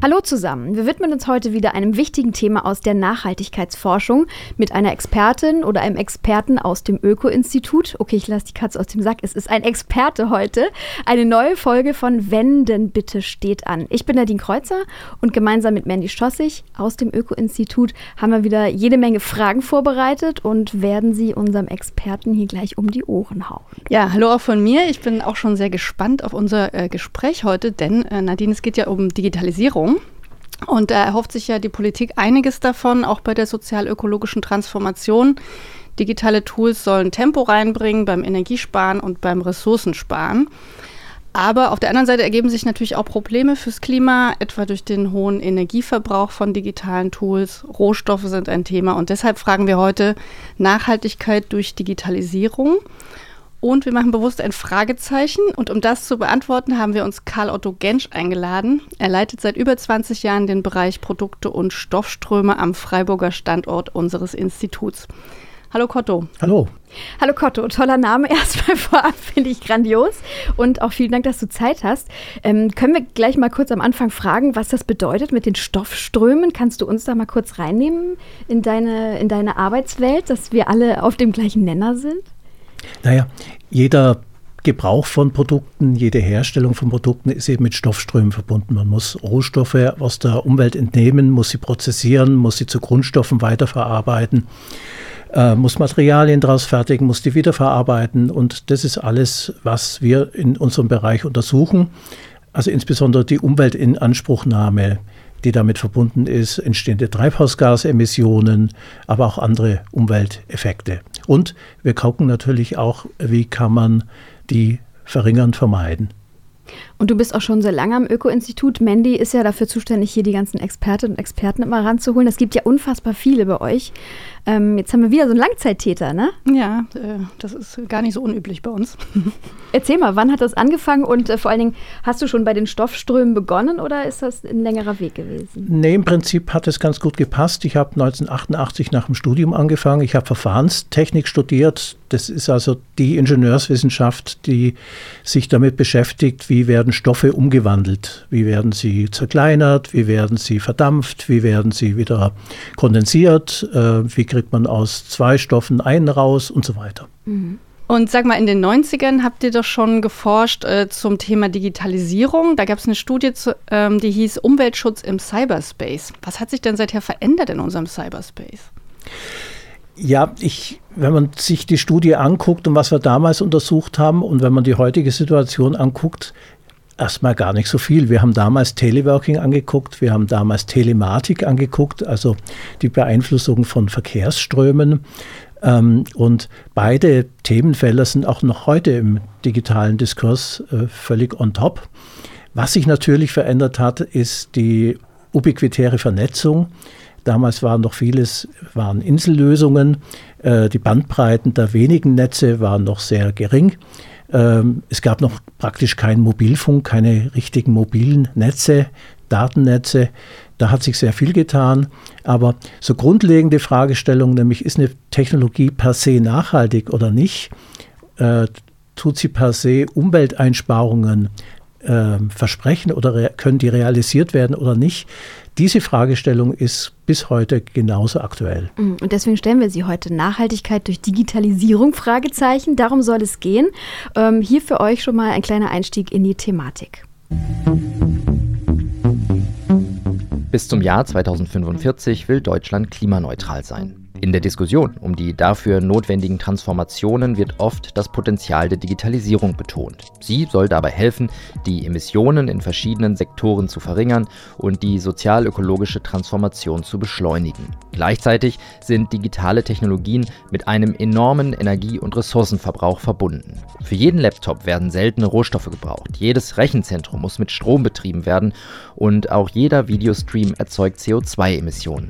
Hallo zusammen. Wir widmen uns heute wieder einem wichtigen Thema aus der Nachhaltigkeitsforschung mit einer Expertin oder einem Experten aus dem Öko-Institut. Okay, ich lasse die Katze aus dem Sack. Es ist ein Experte heute. Eine neue Folge von Wenden bitte steht an. Ich bin Nadine Kreuzer und gemeinsam mit Mandy Schossig aus dem Öko-Institut haben wir wieder jede Menge Fragen vorbereitet und werden sie unserem Experten hier gleich um die Ohren hauen. Ja, hallo auch von mir. Ich bin auch schon sehr gespannt auf unser äh, Gespräch heute, denn äh, Nadine, es geht ja um Digitalisierung. Und da erhofft sich ja die Politik einiges davon, auch bei der sozial-ökologischen Transformation. Digitale Tools sollen Tempo reinbringen beim Energiesparen und beim Ressourcensparen. Aber auf der anderen Seite ergeben sich natürlich auch Probleme fürs Klima, etwa durch den hohen Energieverbrauch von digitalen Tools. Rohstoffe sind ein Thema und deshalb fragen wir heute Nachhaltigkeit durch Digitalisierung. Und wir machen bewusst ein Fragezeichen. Und um das zu beantworten, haben wir uns Karl Otto Gensch eingeladen. Er leitet seit über 20 Jahren den Bereich Produkte und Stoffströme am Freiburger Standort unseres Instituts. Hallo Kotto. Hallo. Hallo Kotto, toller Name erstmal vorab, finde ich grandios. Und auch vielen Dank, dass du Zeit hast. Ähm, können wir gleich mal kurz am Anfang fragen, was das bedeutet mit den Stoffströmen? Kannst du uns da mal kurz reinnehmen in deine, in deine Arbeitswelt, dass wir alle auf dem gleichen Nenner sind? Naja, jeder Gebrauch von Produkten, jede Herstellung von Produkten ist eben mit Stoffströmen verbunden. Man muss Rohstoffe aus der Umwelt entnehmen, muss sie prozessieren, muss sie zu Grundstoffen weiterverarbeiten, äh, muss Materialien daraus fertigen, muss die wiederverarbeiten. Und das ist alles, was wir in unserem Bereich untersuchen. Also insbesondere die Umweltinanspruchnahme, die damit verbunden ist, entstehende Treibhausgasemissionen, aber auch andere Umwelteffekte. Und wir gucken natürlich auch, wie kann man die verringern, vermeiden. Und du bist auch schon sehr lange am Öko-Institut. Mandy ist ja dafür zuständig, hier die ganzen Expertinnen und Experten immer ranzuholen. Es gibt ja unfassbar viele bei euch. Ähm, jetzt haben wir wieder so einen Langzeittäter, ne? Ja, äh, das ist gar nicht so unüblich bei uns. Erzähl mal, wann hat das angefangen und äh, vor allen Dingen, hast du schon bei den Stoffströmen begonnen oder ist das ein längerer Weg gewesen? Nee, im Prinzip hat es ganz gut gepasst. Ich habe 1988 nach dem Studium angefangen. Ich habe Verfahrenstechnik studiert. Das ist also die Ingenieurswissenschaft, die sich damit beschäftigt, wie werden Stoffe umgewandelt, wie werden sie zerkleinert, wie werden sie verdampft, wie werden sie wieder kondensiert, äh, wie kriegt man aus zwei Stoffen einen raus und so weiter. Mhm. Und sag mal, in den 90ern habt ihr doch schon geforscht äh, zum Thema Digitalisierung. Da gab es eine Studie, zu, ähm, die hieß Umweltschutz im Cyberspace. Was hat sich denn seither verändert in unserem Cyberspace? Ja, ich, wenn man sich die Studie anguckt und was wir damals untersucht haben und wenn man die heutige Situation anguckt, erstmal gar nicht so viel. Wir haben damals Teleworking angeguckt, wir haben damals Telematik angeguckt, also die Beeinflussung von Verkehrsströmen. Ähm, und beide Themenfelder sind auch noch heute im digitalen Diskurs äh, völlig on top. Was sich natürlich verändert hat, ist die ubiquitäre Vernetzung. Damals waren noch vieles, waren Insellösungen. Äh, die Bandbreiten der wenigen Netze waren noch sehr gering. Ähm, es gab noch praktisch keinen Mobilfunk, keine richtigen mobilen Netze, Datennetze. Da hat sich sehr viel getan. Aber so grundlegende Fragestellungen, nämlich ist eine Technologie per se nachhaltig oder nicht, äh, tut sie per se Umwelteinsparungen äh, versprechen oder können die realisiert werden oder nicht, diese Fragestellung ist bis heute genauso aktuell. Mm, und deswegen stellen wir sie heute Nachhaltigkeit durch Digitalisierung Fragezeichen. Darum soll es gehen. Ähm, hier für euch schon mal ein kleiner Einstieg in die Thematik. Bis zum Jahr 2045 will Deutschland klimaneutral sein. In der Diskussion um die dafür notwendigen Transformationen wird oft das Potenzial der Digitalisierung betont. Sie soll dabei helfen, die Emissionen in verschiedenen Sektoren zu verringern und die sozial-ökologische Transformation zu beschleunigen. Gleichzeitig sind digitale Technologien mit einem enormen Energie- und Ressourcenverbrauch verbunden. Für jeden Laptop werden seltene Rohstoffe gebraucht, jedes Rechenzentrum muss mit Strom betrieben werden und auch jeder Videostream erzeugt CO2-Emissionen.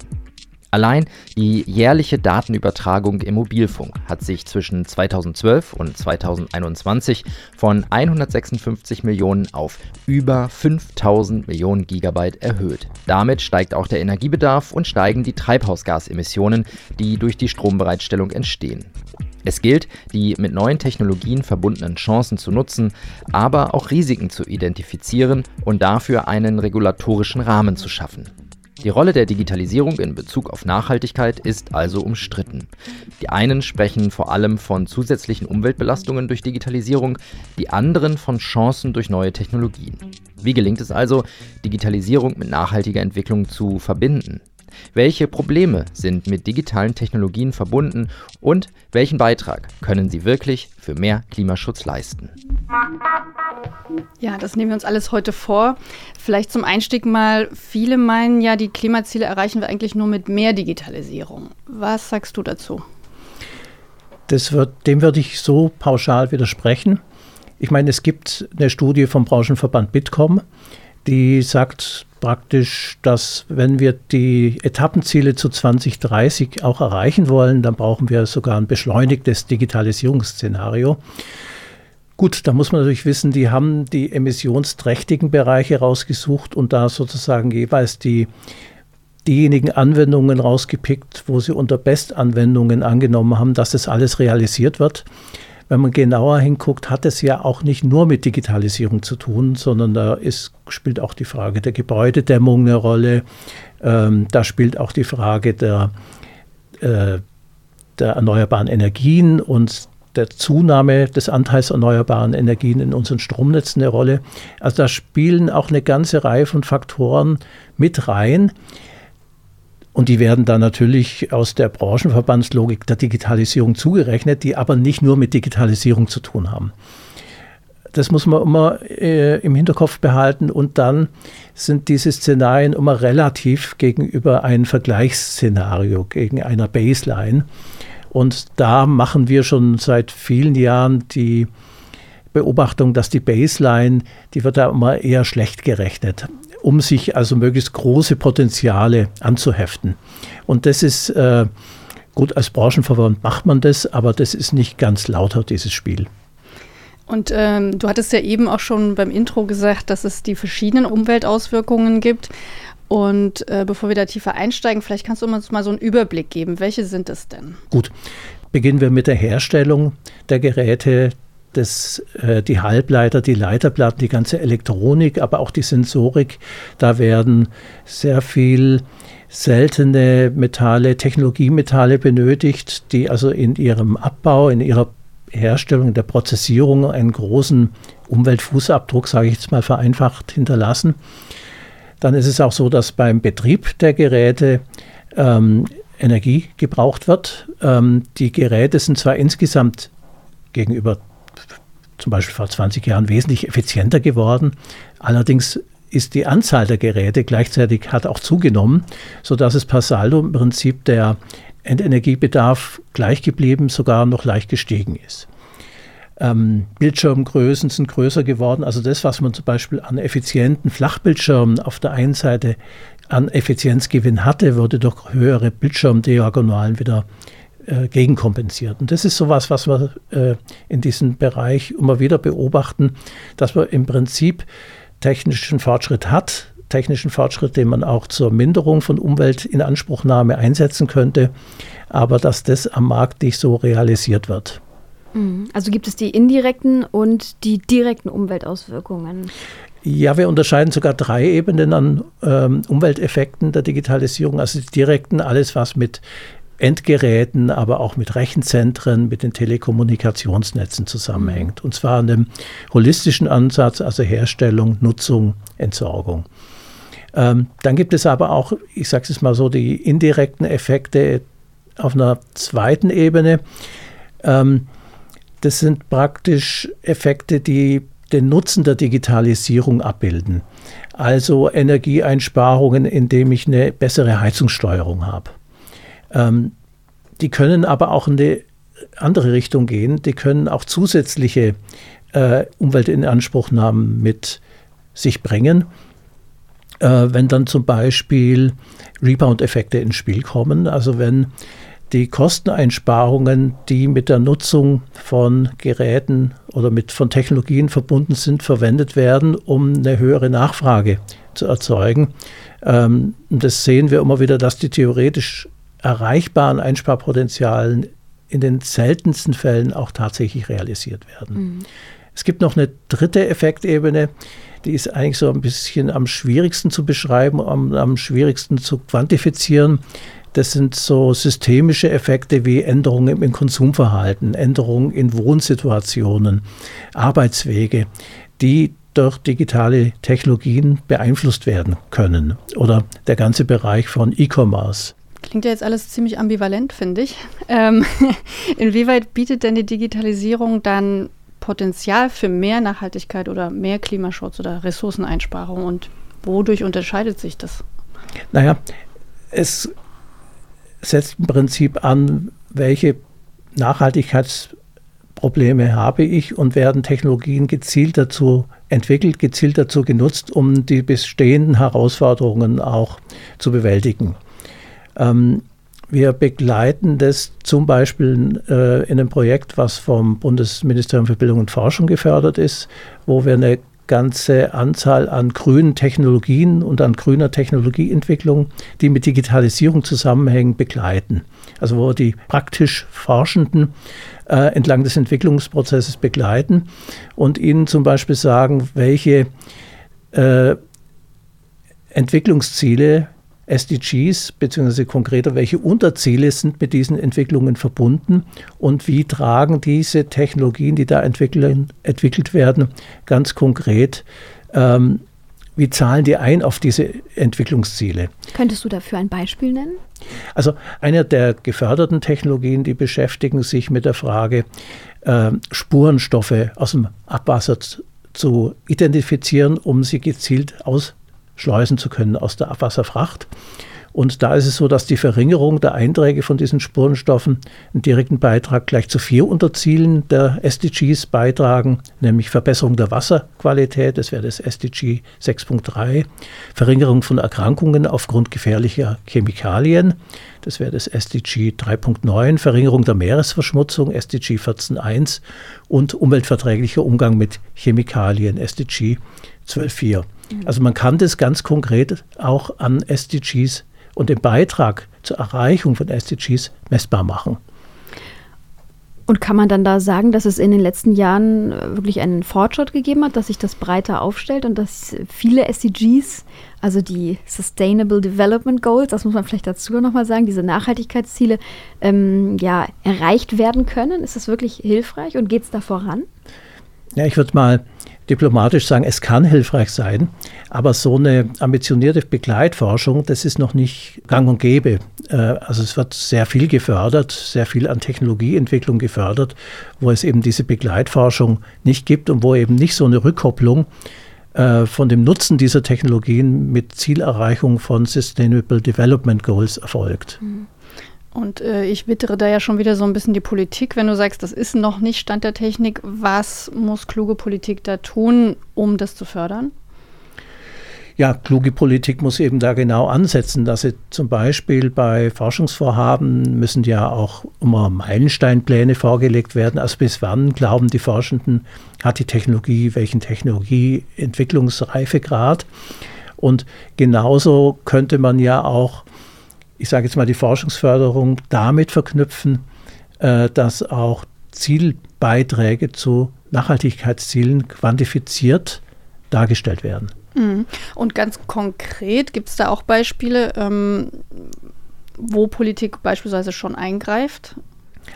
Allein die jährliche Datenübertragung im Mobilfunk hat sich zwischen 2012 und 2021 von 156 Millionen auf über 5000 Millionen Gigabyte erhöht. Damit steigt auch der Energiebedarf und steigen die Treibhausgasemissionen, die durch die Strombereitstellung entstehen. Es gilt, die mit neuen Technologien verbundenen Chancen zu nutzen, aber auch Risiken zu identifizieren und dafür einen regulatorischen Rahmen zu schaffen. Die Rolle der Digitalisierung in Bezug auf Nachhaltigkeit ist also umstritten. Die einen sprechen vor allem von zusätzlichen Umweltbelastungen durch Digitalisierung, die anderen von Chancen durch neue Technologien. Wie gelingt es also, Digitalisierung mit nachhaltiger Entwicklung zu verbinden? Welche Probleme sind mit digitalen Technologien verbunden und welchen Beitrag können sie wirklich für mehr Klimaschutz leisten? Ja, das nehmen wir uns alles heute vor. Vielleicht zum Einstieg mal, viele meinen ja, die Klimaziele erreichen wir eigentlich nur mit mehr Digitalisierung. Was sagst du dazu? Das wird, dem würde ich so pauschal widersprechen. Ich meine, es gibt eine Studie vom Branchenverband Bitkom, die sagt praktisch, dass wenn wir die Etappenziele zu 2030 auch erreichen wollen, dann brauchen wir sogar ein beschleunigtes Digitalisierungsszenario. Gut, da muss man natürlich wissen, die haben die emissionsträchtigen Bereiche rausgesucht und da sozusagen jeweils die diejenigen Anwendungen rausgepickt, wo sie unter Bestanwendungen angenommen haben, dass das alles realisiert wird wenn man genauer hinguckt, hat es ja auch nicht nur mit Digitalisierung zu tun, sondern da ist, spielt auch die Frage der Gebäudedämmung eine Rolle. Ähm, da spielt auch die Frage der, äh, der erneuerbaren Energien und der Zunahme des Anteils erneuerbaren Energien in unseren Stromnetzen eine Rolle. Also da spielen auch eine ganze Reihe von Faktoren mit rein, und die werden dann natürlich aus der Branchenverbandslogik der Digitalisierung zugerechnet, die aber nicht nur mit Digitalisierung zu tun haben. Das muss man immer äh, im Hinterkopf behalten und dann sind diese Szenarien immer relativ gegenüber einem Vergleichsszenario, gegen einer Baseline. Und da machen wir schon seit vielen Jahren die Beobachtung, dass die Baseline, die wird da immer eher schlecht gerechnet um sich also möglichst große Potenziale anzuheften. Und das ist äh, gut, als Branchenverband macht man das, aber das ist nicht ganz lauter, dieses Spiel. Und ähm, du hattest ja eben auch schon beim Intro gesagt, dass es die verschiedenen Umweltauswirkungen gibt. Und äh, bevor wir da tiefer einsteigen, vielleicht kannst du uns mal so einen Überblick geben. Welche sind es denn? Gut, beginnen wir mit der Herstellung der Geräte das, äh, die Halbleiter, die Leiterplatten, die ganze Elektronik, aber auch die Sensorik. Da werden sehr viel seltene Metalle, Technologiemetalle benötigt, die also in ihrem Abbau, in ihrer Herstellung, in der Prozessierung einen großen Umweltfußabdruck, sage ich jetzt mal vereinfacht, hinterlassen. Dann ist es auch so, dass beim Betrieb der Geräte ähm, Energie gebraucht wird. Ähm, die Geräte sind zwar insgesamt gegenüber zum Beispiel vor 20 Jahren wesentlich effizienter geworden. Allerdings ist die Anzahl der Geräte gleichzeitig hat auch zugenommen, sodass es per Saldo im Prinzip der Endenergiebedarf gleich geblieben, sogar noch leicht gestiegen ist. Ähm, Bildschirmgrößen sind größer geworden. Also das, was man zum Beispiel an effizienten Flachbildschirmen auf der einen Seite an Effizienzgewinn hatte, wurde durch höhere Bildschirmdiagonalen wieder äh, gegenkompensiert. Und das ist sowas, was wir äh, in diesem Bereich immer wieder beobachten, dass man im Prinzip technischen Fortschritt hat, technischen Fortschritt, den man auch zur Minderung von Umweltinanspruchnahme einsetzen könnte, aber dass das am Markt nicht so realisiert wird. Mhm. Also gibt es die indirekten und die direkten Umweltauswirkungen? Ja, wir unterscheiden sogar drei Ebenen an ähm, Umwelteffekten der Digitalisierung. Also die direkten, alles was mit Endgeräten, aber auch mit Rechenzentren, mit den Telekommunikationsnetzen zusammenhängt. Und zwar in einem holistischen Ansatz, also Herstellung, Nutzung, Entsorgung. Ähm, dann gibt es aber auch, ich sage es mal so, die indirekten Effekte auf einer zweiten Ebene. Ähm, das sind praktisch Effekte, die den Nutzen der Digitalisierung abbilden. Also Energieeinsparungen, indem ich eine bessere Heizungssteuerung habe. Ähm, die können aber auch in die andere Richtung gehen. Die können auch zusätzliche äh, Umweltinanspruchnahmen mit sich bringen. Äh, wenn dann zum Beispiel Rebound-Effekte ins Spiel kommen, also wenn die Kosteneinsparungen, die mit der Nutzung von Geräten oder mit, von Technologien verbunden sind, verwendet werden, um eine höhere Nachfrage zu erzeugen. Ähm, das sehen wir immer wieder, dass die theoretisch erreichbaren Einsparpotenzialen in den seltensten Fällen auch tatsächlich realisiert werden. Mhm. Es gibt noch eine dritte Effektebene, die ist eigentlich so ein bisschen am schwierigsten zu beschreiben, am, am schwierigsten zu quantifizieren. Das sind so systemische Effekte wie Änderungen im Konsumverhalten, Änderungen in Wohnsituationen, Arbeitswege, die durch digitale Technologien beeinflusst werden können. Oder der ganze Bereich von E-Commerce. Klingt ja jetzt alles ziemlich ambivalent, finde ich. Ähm, inwieweit bietet denn die Digitalisierung dann Potenzial für mehr Nachhaltigkeit oder mehr Klimaschutz oder Ressourceneinsparung und wodurch unterscheidet sich das? Naja, es setzt im Prinzip an, welche Nachhaltigkeitsprobleme habe ich und werden Technologien gezielt dazu entwickelt, gezielt dazu genutzt, um die bestehenden Herausforderungen auch zu bewältigen. Ähm, wir begleiten das zum Beispiel äh, in einem Projekt, was vom Bundesministerium für Bildung und Forschung gefördert ist, wo wir eine ganze Anzahl an grünen Technologien und an grüner Technologieentwicklung, die mit Digitalisierung zusammenhängen, begleiten. Also wo wir die praktisch Forschenden äh, entlang des Entwicklungsprozesses begleiten und ihnen zum Beispiel sagen, welche äh, Entwicklungsziele SDGs, beziehungsweise konkreter, welche Unterziele sind mit diesen Entwicklungen verbunden und wie tragen diese Technologien, die da entwickelt werden, ganz konkret, ähm, wie zahlen die ein auf diese Entwicklungsziele? Könntest du dafür ein Beispiel nennen? Also eine der geförderten Technologien, die beschäftigen sich mit der Frage, äh, Spurenstoffe aus dem Abwasser zu identifizieren, um sie gezielt aus schleusen zu können aus der Abwasserfracht. Und da ist es so, dass die Verringerung der Einträge von diesen Spurenstoffen einen direkten Beitrag gleich zu vier Unterzielen der SDGs beitragen, nämlich Verbesserung der Wasserqualität, das wäre das SDG 6.3, Verringerung von Erkrankungen aufgrund gefährlicher Chemikalien, das wäre das SDG 3.9, Verringerung der Meeresverschmutzung, SDG 14.1 und umweltverträglicher Umgang mit Chemikalien, SDG 12.4. Also man kann das ganz konkret auch an SDGs und den Beitrag zur Erreichung von SDGs messbar machen. Und kann man dann da sagen, dass es in den letzten Jahren äh, wirklich einen Fortschritt gegeben hat, dass sich das breiter aufstellt und dass viele SDGs, also die Sustainable Development Goals, das muss man vielleicht dazu nochmal sagen, diese Nachhaltigkeitsziele, ähm, ja, erreicht werden können? Ist das wirklich hilfreich und geht es da voran? Ja, ich würde mal diplomatisch sagen, es kann hilfreich sein, aber so eine ambitionierte Begleitforschung, das ist noch nicht gang und gäbe. Äh, also es wird sehr viel gefördert, sehr viel an Technologieentwicklung gefördert, wo es eben diese Begleitforschung nicht gibt und wo eben nicht so eine Rückkopplung äh, von dem Nutzen dieser Technologien mit Zielerreichung von Sustainable Development Goals erfolgt. Mhm. Und äh, ich wittere da ja schon wieder so ein bisschen die Politik. Wenn du sagst, das ist noch nicht Stand der Technik, was muss kluge Politik da tun, um das zu fördern? Ja, kluge Politik muss eben da genau ansetzen, dass sie zum Beispiel bei Forschungsvorhaben müssen ja auch immer Meilensteinpläne vorgelegt werden. Also bis wann glauben die Forschenden, hat die Technologie welchen Technologieentwicklungsreifegrad? Und genauso könnte man ja auch ich sage jetzt mal, die Forschungsförderung damit verknüpfen, äh, dass auch Zielbeiträge zu Nachhaltigkeitszielen quantifiziert dargestellt werden. Mhm. Und ganz konkret gibt es da auch Beispiele, ähm, wo Politik beispielsweise schon eingreift?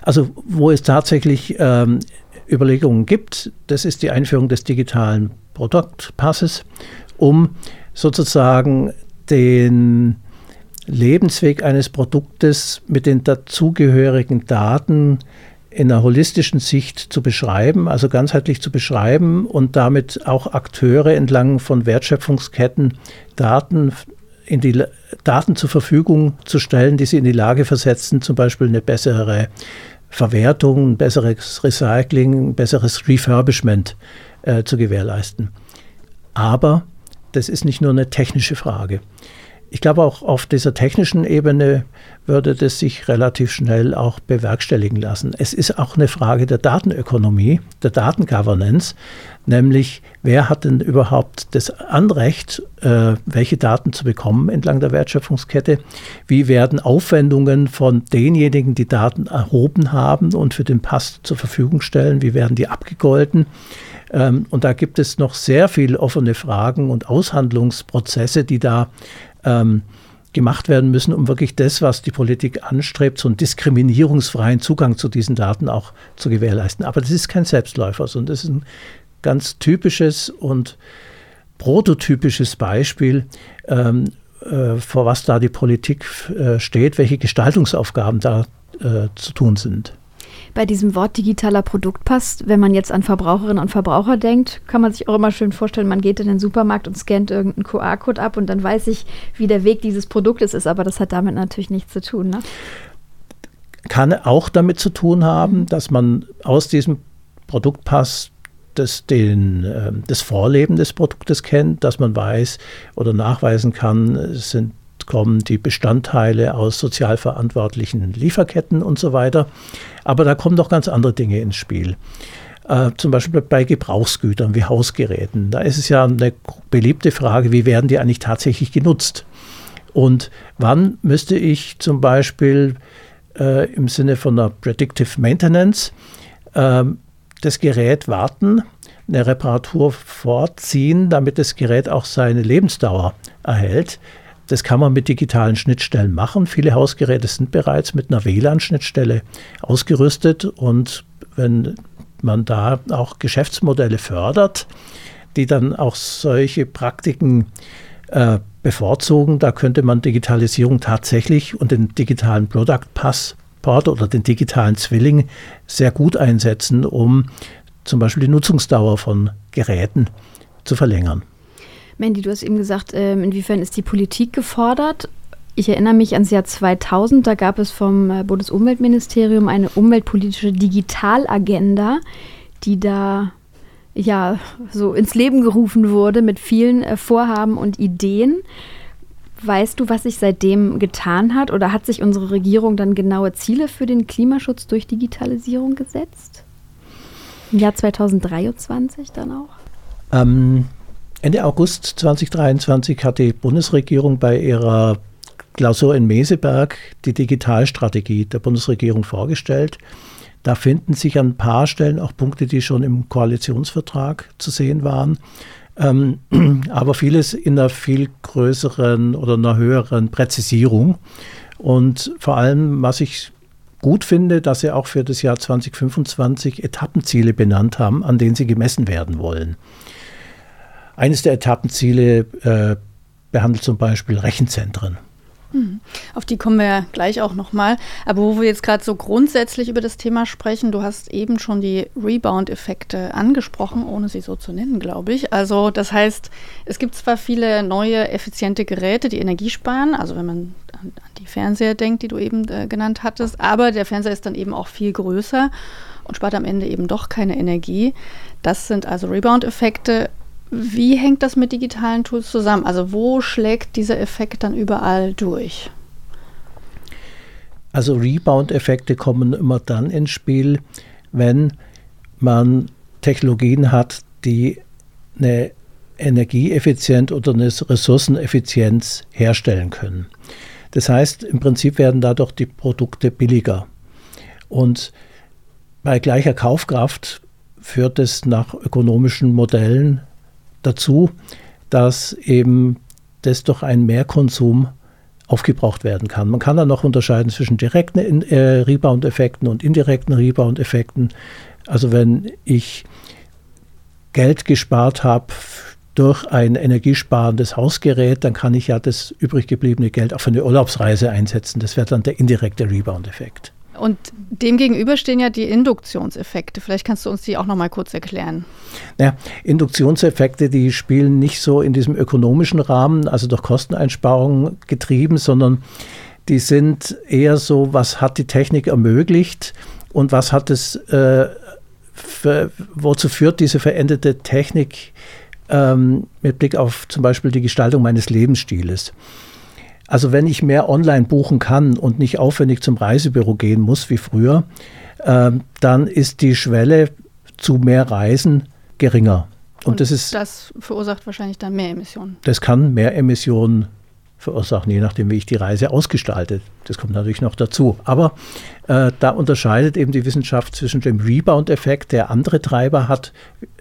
Also wo es tatsächlich ähm, Überlegungen gibt, das ist die Einführung des digitalen Produktpasses, um sozusagen den Lebensweg eines Produktes mit den dazugehörigen Daten in einer holistischen Sicht zu beschreiben, also ganzheitlich zu beschreiben und damit auch Akteure entlang von Wertschöpfungsketten Daten in die Daten zur Verfügung zu stellen, die sie in die Lage versetzen, zum Beispiel eine bessere Verwertung, ein besseres Recycling, ein besseres Refurbishment äh, zu gewährleisten. Aber das ist nicht nur eine technische Frage ich glaube auch auf dieser technischen Ebene würde das sich relativ schnell auch bewerkstelligen lassen. Es ist auch eine Frage der Datenökonomie, der Datengovernance, nämlich wer hat denn überhaupt das Anrecht, äh, welche Daten zu bekommen entlang der Wertschöpfungskette? Wie werden Aufwendungen von denjenigen, die Daten erhoben haben und für den Pass zur Verfügung stellen, wie werden die abgegolten? Ähm, und da gibt es noch sehr viele offene Fragen und Aushandlungsprozesse, die da ähm, gemacht werden müssen, um wirklich das, was die Politik anstrebt, so einen diskriminierungsfreien Zugang zu diesen Daten auch zu gewährleisten. Aber das ist kein Selbstläufer, sondern das ist ein ganz typisches und prototypisches Beispiel, ähm, äh, vor was da die Politik äh, steht, welche Gestaltungsaufgaben da äh, zu tun sind bei diesem Wort digitaler Produktpass, wenn man jetzt an Verbraucherinnen und Verbraucher denkt, kann man sich auch immer schön vorstellen, man geht in den Supermarkt und scannt irgendeinen QR-Code ab und dann weiß ich, wie der Weg dieses Produktes ist, aber das hat damit natürlich nichts zu tun. Ne? Kann auch damit zu tun haben, dass man aus diesem Produktpass das, den, äh, das Vorleben des Produktes kennt, dass man weiß oder nachweisen kann, sind kommen die Bestandteile aus sozial verantwortlichen Lieferketten und so weiter. Aber da kommen doch ganz andere Dinge ins Spiel. Äh, zum Beispiel bei Gebrauchsgütern wie Hausgeräten. Da ist es ja eine beliebte Frage, wie werden die eigentlich tatsächlich genutzt? Und wann müsste ich zum Beispiel äh, im Sinne von einer Predictive Maintenance äh, das Gerät warten, eine Reparatur vorziehen, damit das Gerät auch seine Lebensdauer erhält? Das kann man mit digitalen Schnittstellen machen. Viele Hausgeräte sind bereits mit einer WLAN-Schnittstelle ausgerüstet und wenn man da auch Geschäftsmodelle fördert, die dann auch solche Praktiken äh, bevorzugen, da könnte man Digitalisierung tatsächlich und den digitalen Product Passport oder den digitalen Zwilling sehr gut einsetzen, um zum Beispiel die Nutzungsdauer von Geräten zu verlängern. Mandy, du hast eben gesagt, ähm, inwiefern ist die Politik gefordert? Ich erinnere mich ans Jahr 2000, da gab es vom äh, Bundesumweltministerium eine umweltpolitische Digitalagenda, die da ja so ins Leben gerufen wurde mit vielen äh, Vorhaben und Ideen. Weißt du, was sich seitdem getan hat oder hat sich unsere Regierung dann genaue Ziele für den Klimaschutz durch Digitalisierung gesetzt? Im Jahr 2023 dann auch? Ähm, Ende August 2023 hat die Bundesregierung bei ihrer Klausur in Meseberg die Digitalstrategie der Bundesregierung vorgestellt. Da finden sich an ein paar Stellen auch Punkte, die schon im Koalitionsvertrag zu sehen waren. Ähm, aber vieles in einer viel größeren oder einer höheren Präzisierung. Und vor allem, was ich gut finde, dass sie auch für das Jahr 2025 Etappenziele benannt haben, an denen sie gemessen werden wollen. Eines der Etappenziele äh, behandelt zum Beispiel Rechenzentren. Mhm. Auf die kommen wir ja gleich auch nochmal. Aber wo wir jetzt gerade so grundsätzlich über das Thema sprechen, du hast eben schon die Rebound-Effekte angesprochen, ohne sie so zu nennen, glaube ich. Also das heißt, es gibt zwar viele neue, effiziente Geräte, die Energie sparen, also wenn man an, die Fernseher denkt, die du eben äh, genannt hattest, aber der Fernseher ist dann eben auch viel größer und spart am Ende eben doch keine Energie. Das sind also Rebound-Effekte. Wie hängt das mit digitalen Tools zusammen? Also wo schlägt dieser Effekt dann überall durch? Also Rebound-Effekte kommen immer dann ins Spiel, wenn man Technologien hat, die eine Energieeffizienz oder eine Ressourceneffizienz herstellen können. Das heißt, im Prinzip werden dadurch die Produkte billiger. Und bei gleicher Kaufkraft führt es nach ökonomischen Modellen dazu, dass eben das durch einen Mehrkonsum aufgebraucht werden kann. Man kann dann noch unterscheiden zwischen direkten äh, Rebound-Effekten und indirekten Rebound-Effekten. Also wenn ich Geld gespart habe durch ein energiesparendes Hausgerät, dann kann ich ja das übrig gebliebene Geld auch für eine Urlaubsreise einsetzen. Das wäre dann der indirekte Rebound-Effekt. Und dem gegenüber stehen ja die Induktionseffekte. Vielleicht kannst du uns die auch noch mal kurz erklären. Ja, Induktionseffekte, die spielen nicht so in diesem ökonomischen Rahmen, also durch Kosteneinsparungen getrieben, sondern die sind eher so, was hat die Technik ermöglicht und was hat es, äh, für, wozu führt diese veränderte Technik ähm, mit Blick auf zum Beispiel die Gestaltung meines Lebensstiles. Also wenn ich mehr online buchen kann und nicht aufwendig zum Reisebüro gehen muss wie früher, äh, dann ist die Schwelle zu mehr Reisen geringer. Und, und das, ist, das verursacht wahrscheinlich dann mehr Emissionen. Das kann mehr Emissionen verursachen, je nachdem, wie ich die Reise ausgestalte. Das kommt natürlich noch dazu. Aber äh, da unterscheidet eben die Wissenschaft zwischen dem Rebound-Effekt, der andere Treiber hat,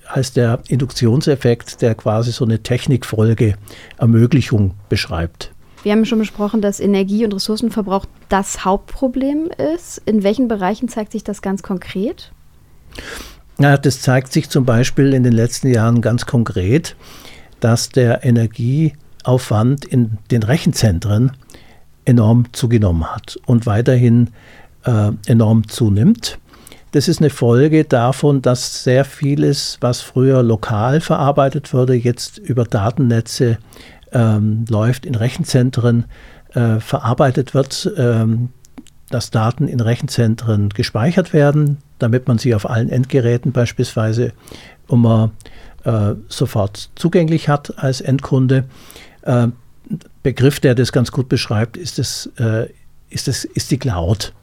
als der Induktionseffekt, der quasi so eine Technikfolge Ermöglichung beschreibt. Wir haben schon besprochen, dass Energie- und Ressourcenverbrauch das Hauptproblem ist. In welchen Bereichen zeigt sich das ganz konkret? Ja, das zeigt sich zum Beispiel in den letzten Jahren ganz konkret, dass der Energieaufwand in den Rechenzentren enorm zugenommen hat und weiterhin äh, enorm zunimmt. Das ist eine Folge davon, dass sehr vieles, was früher lokal verarbeitet wurde, jetzt über Datennetze ähm, läuft, in Rechenzentren äh, verarbeitet wird, ähm, dass Daten in Rechenzentren gespeichert werden, damit man sie auf allen Endgeräten beispielsweise immer äh, sofort zugänglich hat als Endkunde. Äh, Begriff, der das ganz gut beschreibt, ist, das, äh, ist, das, ist die Cloud.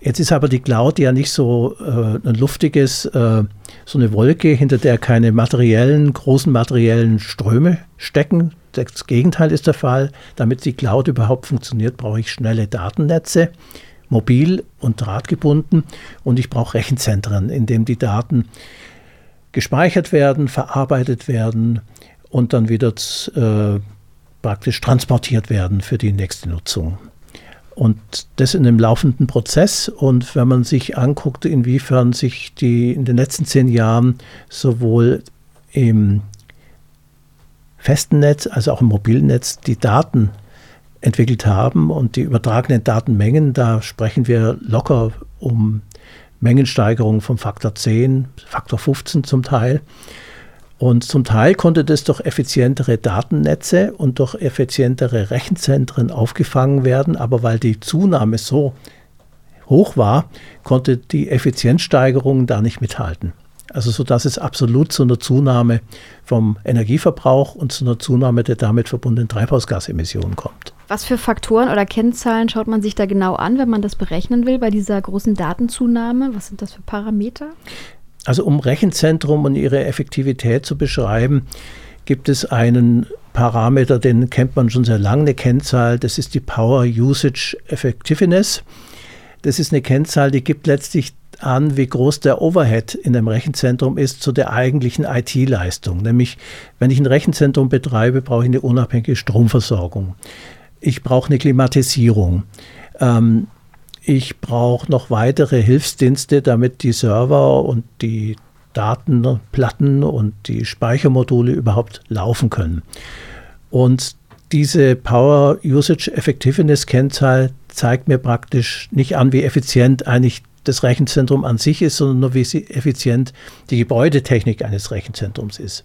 Jetzt ist aber die Cloud ja nicht so äh, ein luftiges, äh, so eine Wolke, hinter der keine materiellen, großen materiellen Ströme stecken. Das Gegenteil ist der Fall. Damit die Cloud überhaupt funktioniert, brauche ich schnelle Datennetze, mobil und drahtgebunden. Und ich brauche Rechenzentren, in denen die Daten gespeichert werden, verarbeitet werden und dann wieder äh, praktisch transportiert werden für die nächste Nutzung. Und das in einem laufenden Prozess. Und wenn man sich anguckt, inwiefern sich die in den letzten zehn Jahren sowohl im festen Netz als auch im mobilen Netz die Daten entwickelt haben und die übertragenen Datenmengen, da sprechen wir locker um Mengensteigerungen vom Faktor 10, Faktor 15 zum Teil. Und zum Teil konnte das durch effizientere Datennetze und durch effizientere Rechenzentren aufgefangen werden, aber weil die Zunahme so hoch war, konnte die Effizienzsteigerung da nicht mithalten. Also so dass es absolut zu einer Zunahme vom Energieverbrauch und zu einer Zunahme der damit verbundenen Treibhausgasemissionen kommt. Was für Faktoren oder Kennzahlen schaut man sich da genau an, wenn man das berechnen will bei dieser großen Datenzunahme? Was sind das für Parameter? Also um Rechenzentrum und ihre Effektivität zu beschreiben, gibt es einen Parameter, den kennt man schon sehr lange, eine Kennzahl, das ist die Power Usage Effectiveness. Das ist eine Kennzahl, die gibt letztlich an, wie groß der Overhead in einem Rechenzentrum ist zu der eigentlichen IT-Leistung. Nämlich, wenn ich ein Rechenzentrum betreibe, brauche ich eine unabhängige Stromversorgung. Ich brauche eine Klimatisierung. Ähm, ich brauche noch weitere Hilfsdienste, damit die Server und die Datenplatten und die Speichermodule überhaupt laufen können. Und diese Power Usage Effectiveness Kennzahl zeigt mir praktisch nicht an, wie effizient eigentlich das Rechenzentrum an sich ist, sondern nur wie effizient die Gebäudetechnik eines Rechenzentrums ist.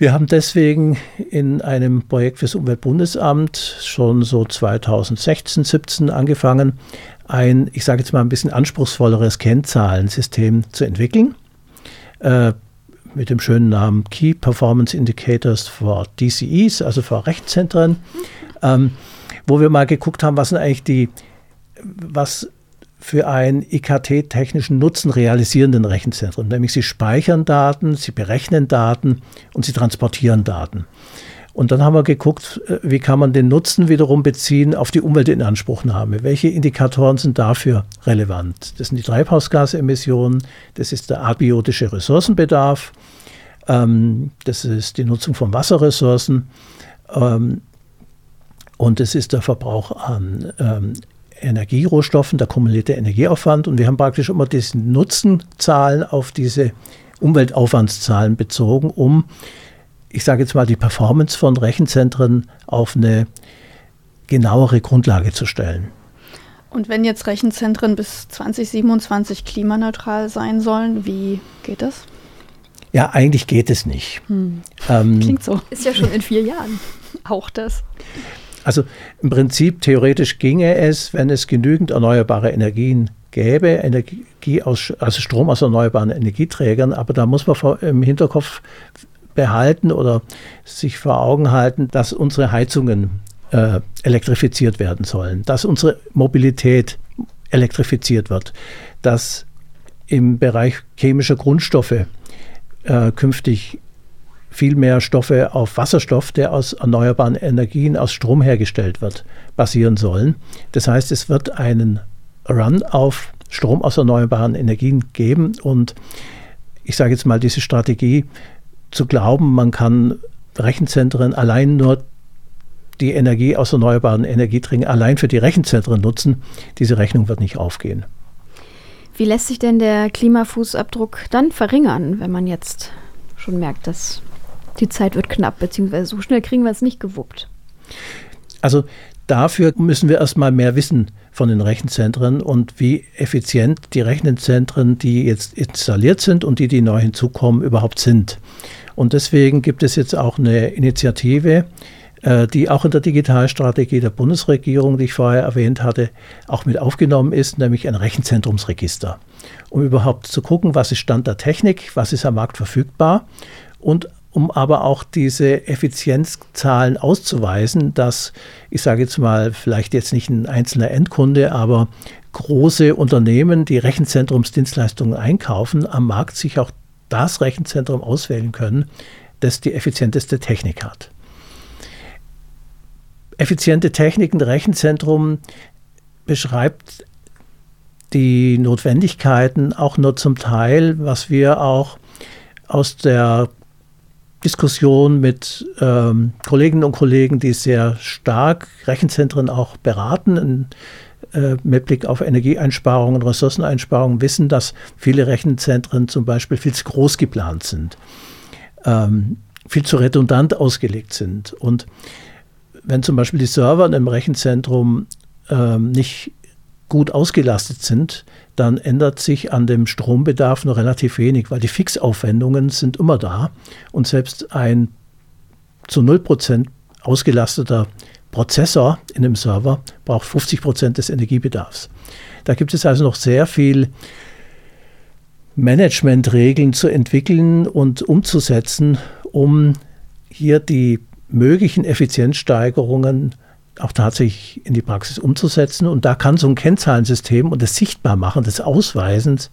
Wir haben deswegen in einem Projekt fürs Umweltbundesamt schon so 2016, 17 angefangen, ein, ich sage jetzt mal ein bisschen anspruchsvolleres Kennzahlensystem zu entwickeln. Äh, mit dem schönen Namen Key Performance Indicators for DCEs, also für Rechtszentren, ähm, wo wir mal geguckt haben, was sind eigentlich die, was für einen IKT-technischen Nutzen realisierenden Rechenzentren. Nämlich sie speichern Daten, sie berechnen Daten und sie transportieren Daten. Und dann haben wir geguckt, äh, wie kann man den Nutzen wiederum beziehen auf die Umweltinanspruchnahme. Welche Indikatoren sind dafür relevant? Das sind die Treibhausgasemissionen, das ist der abiotische Ressourcenbedarf, ähm, das ist die Nutzung von Wasserressourcen ähm, und es ist der Verbrauch an ähm, Energierohstoffen, der kumulierte Energieaufwand. Und wir haben praktisch immer diese Nutzenzahlen auf diese Umweltaufwandszahlen bezogen, um, ich sage jetzt mal, die Performance von Rechenzentren auf eine genauere Grundlage zu stellen. Und wenn jetzt Rechenzentren bis 2027 klimaneutral sein sollen, wie geht das? Ja, eigentlich geht es nicht. Hm. Ähm, Klingt so. Ist ja schon in vier Jahren. Auch das. Also im Prinzip theoretisch ginge es, wenn es genügend erneuerbare Energien gäbe, Energie aus, also Strom aus erneuerbaren Energieträgern, aber da muss man im Hinterkopf behalten oder sich vor Augen halten, dass unsere Heizungen äh, elektrifiziert werden sollen, dass unsere Mobilität elektrifiziert wird, dass im Bereich chemischer Grundstoffe äh, künftig viel mehr Stoffe auf Wasserstoff, der aus erneuerbaren Energien, aus Strom hergestellt wird, basieren sollen. Das heißt, es wird einen Run auf Strom aus erneuerbaren Energien geben und ich sage jetzt mal, diese Strategie zu glauben, man kann Rechenzentren allein nur die Energie aus erneuerbaren Energieträgern allein für die Rechenzentren nutzen, diese Rechnung wird nicht aufgehen. Wie lässt sich denn der Klimafußabdruck dann verringern, wenn man jetzt schon merkt, dass die Zeit wird knapp, beziehungsweise so schnell kriegen wir es nicht gewuppt? Also dafür müssen wir erstmal mehr wissen von den Rechenzentren und wie effizient die Rechenzentren, die jetzt installiert sind und die, die neu hinzukommen, überhaupt sind. Und deswegen gibt es jetzt auch eine Initiative, äh, die auch in der Digitalstrategie der Bundesregierung, die ich vorher erwähnt hatte, auch mit aufgenommen ist, nämlich ein Rechenzentrumsregister, um überhaupt zu gucken, was ist Stand der Technik, was ist am Markt verfügbar und um aber auch diese Effizienzzahlen auszuweisen, dass, ich sage jetzt mal, vielleicht jetzt nicht ein einzelner Endkunde, aber große Unternehmen, die Rechenzentrumsdienstleistungen einkaufen, am Markt sich auch das Rechenzentrum auswählen können, das die effizienteste Technik hat. Effiziente Techniken, Rechenzentrum beschreibt die Notwendigkeiten auch nur zum Teil, was wir auch aus der Diskussion mit ähm, Kolleginnen und Kollegen, die sehr stark Rechenzentren auch beraten, in, äh, mit Blick auf Energieeinsparungen, Ressourceneinsparungen, wissen, dass viele Rechenzentren zum Beispiel viel zu groß geplant sind, ähm, viel zu redundant ausgelegt sind. Und wenn zum Beispiel die Server in einem Rechenzentrum ähm, nicht gut ausgelastet sind, dann ändert sich an dem Strombedarf nur relativ wenig, weil die Fixaufwendungen sind immer da und selbst ein zu 0% ausgelasteter Prozessor in einem Server braucht 50% des Energiebedarfs. Da gibt es also noch sehr viel Managementregeln zu entwickeln und umzusetzen, um hier die möglichen Effizienzsteigerungen auch tatsächlich in die Praxis umzusetzen. Und da kann so ein Kennzahlensystem und das Sichtbarmachen des Ausweisens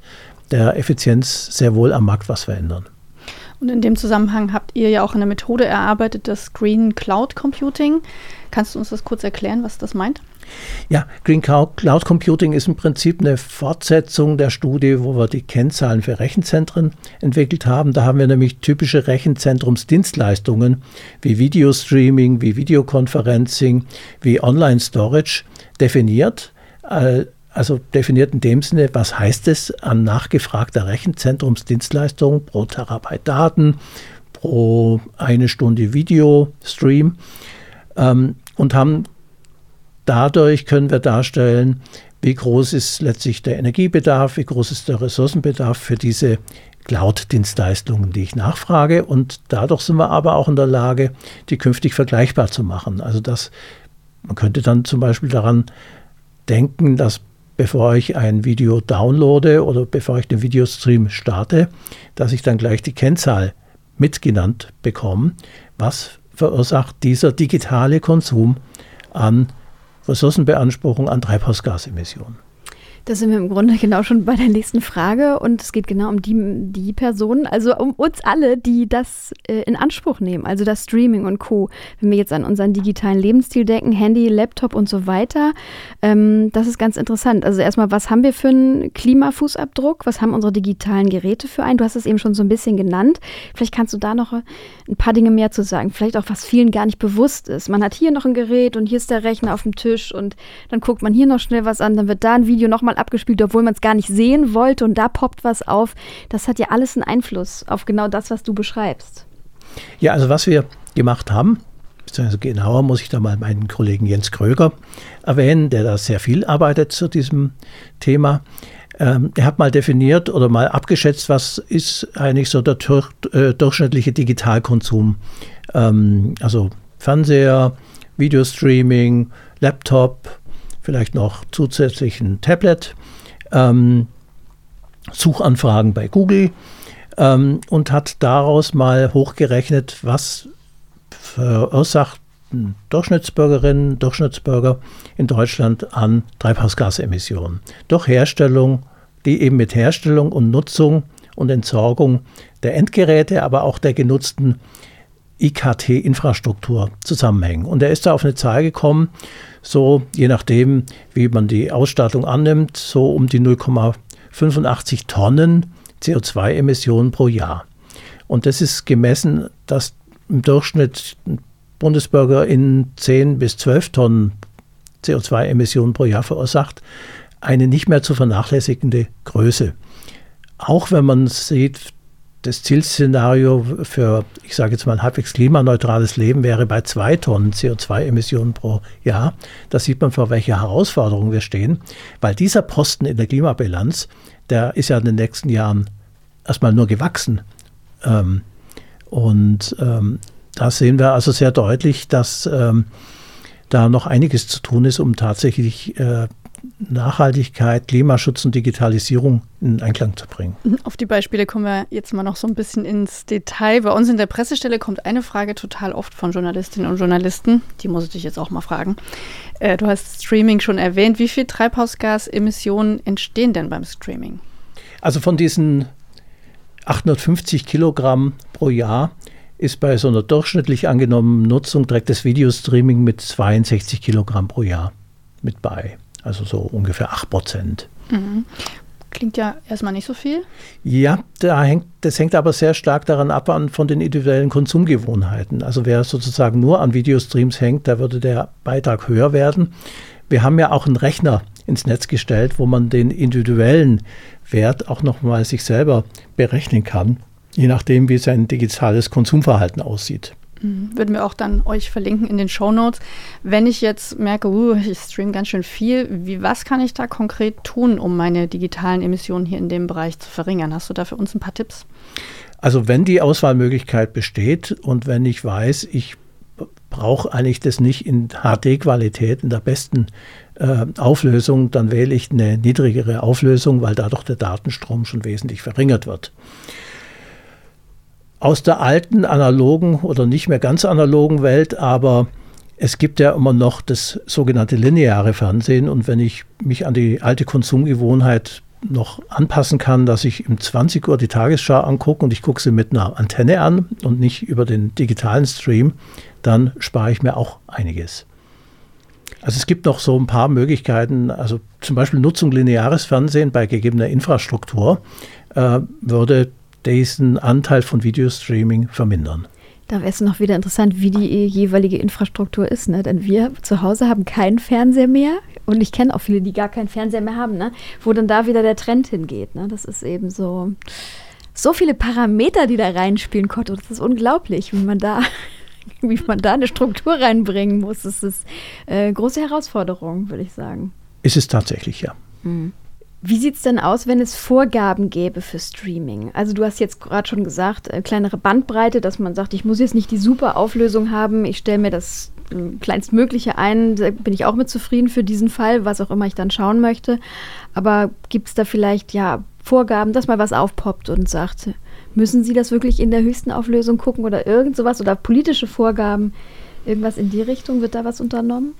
der Effizienz sehr wohl am Markt was verändern. Und in dem Zusammenhang habt ihr ja auch eine Methode erarbeitet, das Green Cloud Computing. Kannst du uns das kurz erklären, was das meint? Ja, Green Cloud Computing ist im Prinzip eine Fortsetzung der Studie, wo wir die Kennzahlen für Rechenzentren entwickelt haben. Da haben wir nämlich typische Rechenzentrumsdienstleistungen wie Videostreaming, wie Videoconferencing, wie Online-Storage definiert. Also definiert in dem Sinne, was heißt es an nachgefragter Rechenzentrumsdienstleistung pro Terabyte Daten, pro eine Stunde Videostream ähm, und haben dadurch können wir darstellen, wie groß ist letztlich der Energiebedarf, wie groß ist der Ressourcenbedarf für diese Cloud-Dienstleistungen, die ich nachfrage. Und dadurch sind wir aber auch in der Lage, die künftig vergleichbar zu machen. Also dass man könnte dann zum Beispiel daran denken, dass bevor ich ein Video downloade oder bevor ich den Videostream starte, dass ich dann gleich die Kennzahl mitgenannt bekomme. Was verursacht dieser digitale Konsum an Ressourcenbeanspruchung an Treibhausgasemissionen. Da sind wir im Grunde genau schon bei der nächsten Frage und es geht genau um die, die Personen, also um uns alle, die das äh, in Anspruch nehmen, also das Streaming und Co. Wenn wir jetzt an unseren digitalen Lebensstil denken, Handy, Laptop und so weiter, ähm, das ist ganz interessant. Also erstmal, was haben wir für einen Klimafußabdruck? Was haben unsere digitalen Geräte für einen? Du hast es eben schon so ein bisschen genannt. Vielleicht kannst du da noch ein paar Dinge mehr zu sagen. Vielleicht auch, was vielen gar nicht bewusst ist. Man hat hier noch ein Gerät und hier ist der Rechner auf dem Tisch und dann guckt man hier noch schnell was an, dann wird da ein Video nochmal abgespielt, obwohl man es gar nicht sehen wollte und da poppt was auf. Das hat ja alles einen Einfluss auf genau das, was du beschreibst. Ja, also was wir gemacht haben, beziehungsweise genauer muss ich da mal meinen Kollegen Jens Kröger erwähnen, der da sehr viel arbeitet zu diesem Thema. Ähm, er hat mal definiert oder mal abgeschätzt, was ist eigentlich so der durch, äh, durchschnittliche Digitalkonsum. Ähm, also Fernseher, Videostreaming, Laptop, vielleicht noch zusätzlich ein Tablet, ähm, Suchanfragen bei Google ähm, und hat daraus mal hochgerechnet, was verursacht Durchschnittsbürgerinnen, Durchschnittsbürger in Deutschland an Treibhausgasemissionen. Durch Herstellung, die eben mit Herstellung und Nutzung und Entsorgung der Endgeräte, aber auch der genutzten IKT-Infrastruktur zusammenhängen. Und er ist da auf eine Zahl gekommen, so je nachdem, wie man die Ausstattung annimmt, so um die 0,85 Tonnen CO2-Emissionen pro Jahr. Und das ist gemessen, dass im Durchschnitt Bundesbürger in 10 bis 12 Tonnen CO2-Emissionen pro Jahr verursacht, eine nicht mehr zu vernachlässigende Größe. Auch wenn man sieht, das Zielszenario für, ich sage jetzt mal, ein halbwegs klimaneutrales Leben wäre bei zwei Tonnen CO2-Emissionen pro Jahr. Da sieht man, vor welcher Herausforderung wir stehen, weil dieser Posten in der Klimabilanz, der ist ja in den nächsten Jahren erstmal nur gewachsen. Ähm, und ähm, da sehen wir also sehr deutlich, dass ähm, da noch einiges zu tun ist, um tatsächlich äh, Nachhaltigkeit, Klimaschutz und Digitalisierung in Einklang zu bringen. Auf die Beispiele kommen wir jetzt mal noch so ein bisschen ins Detail. Bei uns in der Pressestelle kommt eine Frage total oft von Journalistinnen und Journalisten. Die muss ich dich jetzt auch mal fragen. Äh, du hast Streaming schon erwähnt. Wie viel Treibhausgasemissionen entstehen denn beim Streaming? Also von diesen 850 Kilogramm pro Jahr ist bei so einer durchschnittlich angenommenen Nutzung direkt das Videostreaming mit 62 Kilogramm pro Jahr mit bei. Also so ungefähr 8 Prozent. Mhm. Klingt ja erstmal nicht so viel. Ja, da hängt, das hängt aber sehr stark daran ab an, von den individuellen Konsumgewohnheiten. Also wer sozusagen nur an Videostreams hängt, da würde der Beitrag höher werden. Wir haben ja auch einen Rechner ins Netz gestellt, wo man den individuellen Wert auch nochmal sich selber berechnen kann, je nachdem, wie sein digitales Konsumverhalten aussieht. Würden wir auch dann euch verlinken in den Show Notes. Wenn ich jetzt merke, uh, ich streame ganz schön viel, wie, was kann ich da konkret tun, um meine digitalen Emissionen hier in dem Bereich zu verringern? Hast du da für uns ein paar Tipps? Also wenn die Auswahlmöglichkeit besteht und wenn ich weiß, ich brauche eigentlich das nicht in HD-Qualität, in der besten äh, Auflösung, dann wähle ich eine niedrigere Auflösung, weil dadurch der Datenstrom schon wesentlich verringert wird. Aus der alten analogen oder nicht mehr ganz analogen Welt, aber es gibt ja immer noch das sogenannte lineare Fernsehen und wenn ich mich an die alte Konsumgewohnheit noch anpassen kann, dass ich um 20 Uhr die Tagesschau angucke und ich gucke sie mit einer Antenne an und nicht über den digitalen Stream, dann spare ich mir auch einiges. Also es gibt noch so ein paar Möglichkeiten, also zum Beispiel Nutzung lineares Fernsehen bei gegebener Infrastruktur äh, würde diesen Anteil von Videostreaming vermindern. Da wäre es noch wieder interessant, wie die jeweilige Infrastruktur ist. Ne? Denn wir zu Hause haben keinen Fernseher mehr. Und ich kenne auch viele, die gar keinen Fernseher mehr haben, ne? wo dann da wieder der Trend hingeht. Ne? Das ist eben so, so viele Parameter, die da reinspielen, Kotto. Das ist unglaublich, wie man da wie man da eine Struktur reinbringen muss. Das ist eine äh, große Herausforderung, würde ich sagen. Ist es tatsächlich, ja. Mhm. Wie sieht es denn aus, wenn es Vorgaben gäbe für Streaming? Also du hast jetzt gerade schon gesagt, äh, kleinere Bandbreite, dass man sagt, ich muss jetzt nicht die super Auflösung haben, ich stelle mir das äh, kleinstmögliche ein, da bin ich auch mit zufrieden für diesen Fall, was auch immer ich dann schauen möchte. Aber gibt es da vielleicht ja Vorgaben, dass mal was aufpoppt und sagt, müssen Sie das wirklich in der höchsten Auflösung gucken oder irgend sowas oder politische Vorgaben, irgendwas in die Richtung, wird da was unternommen?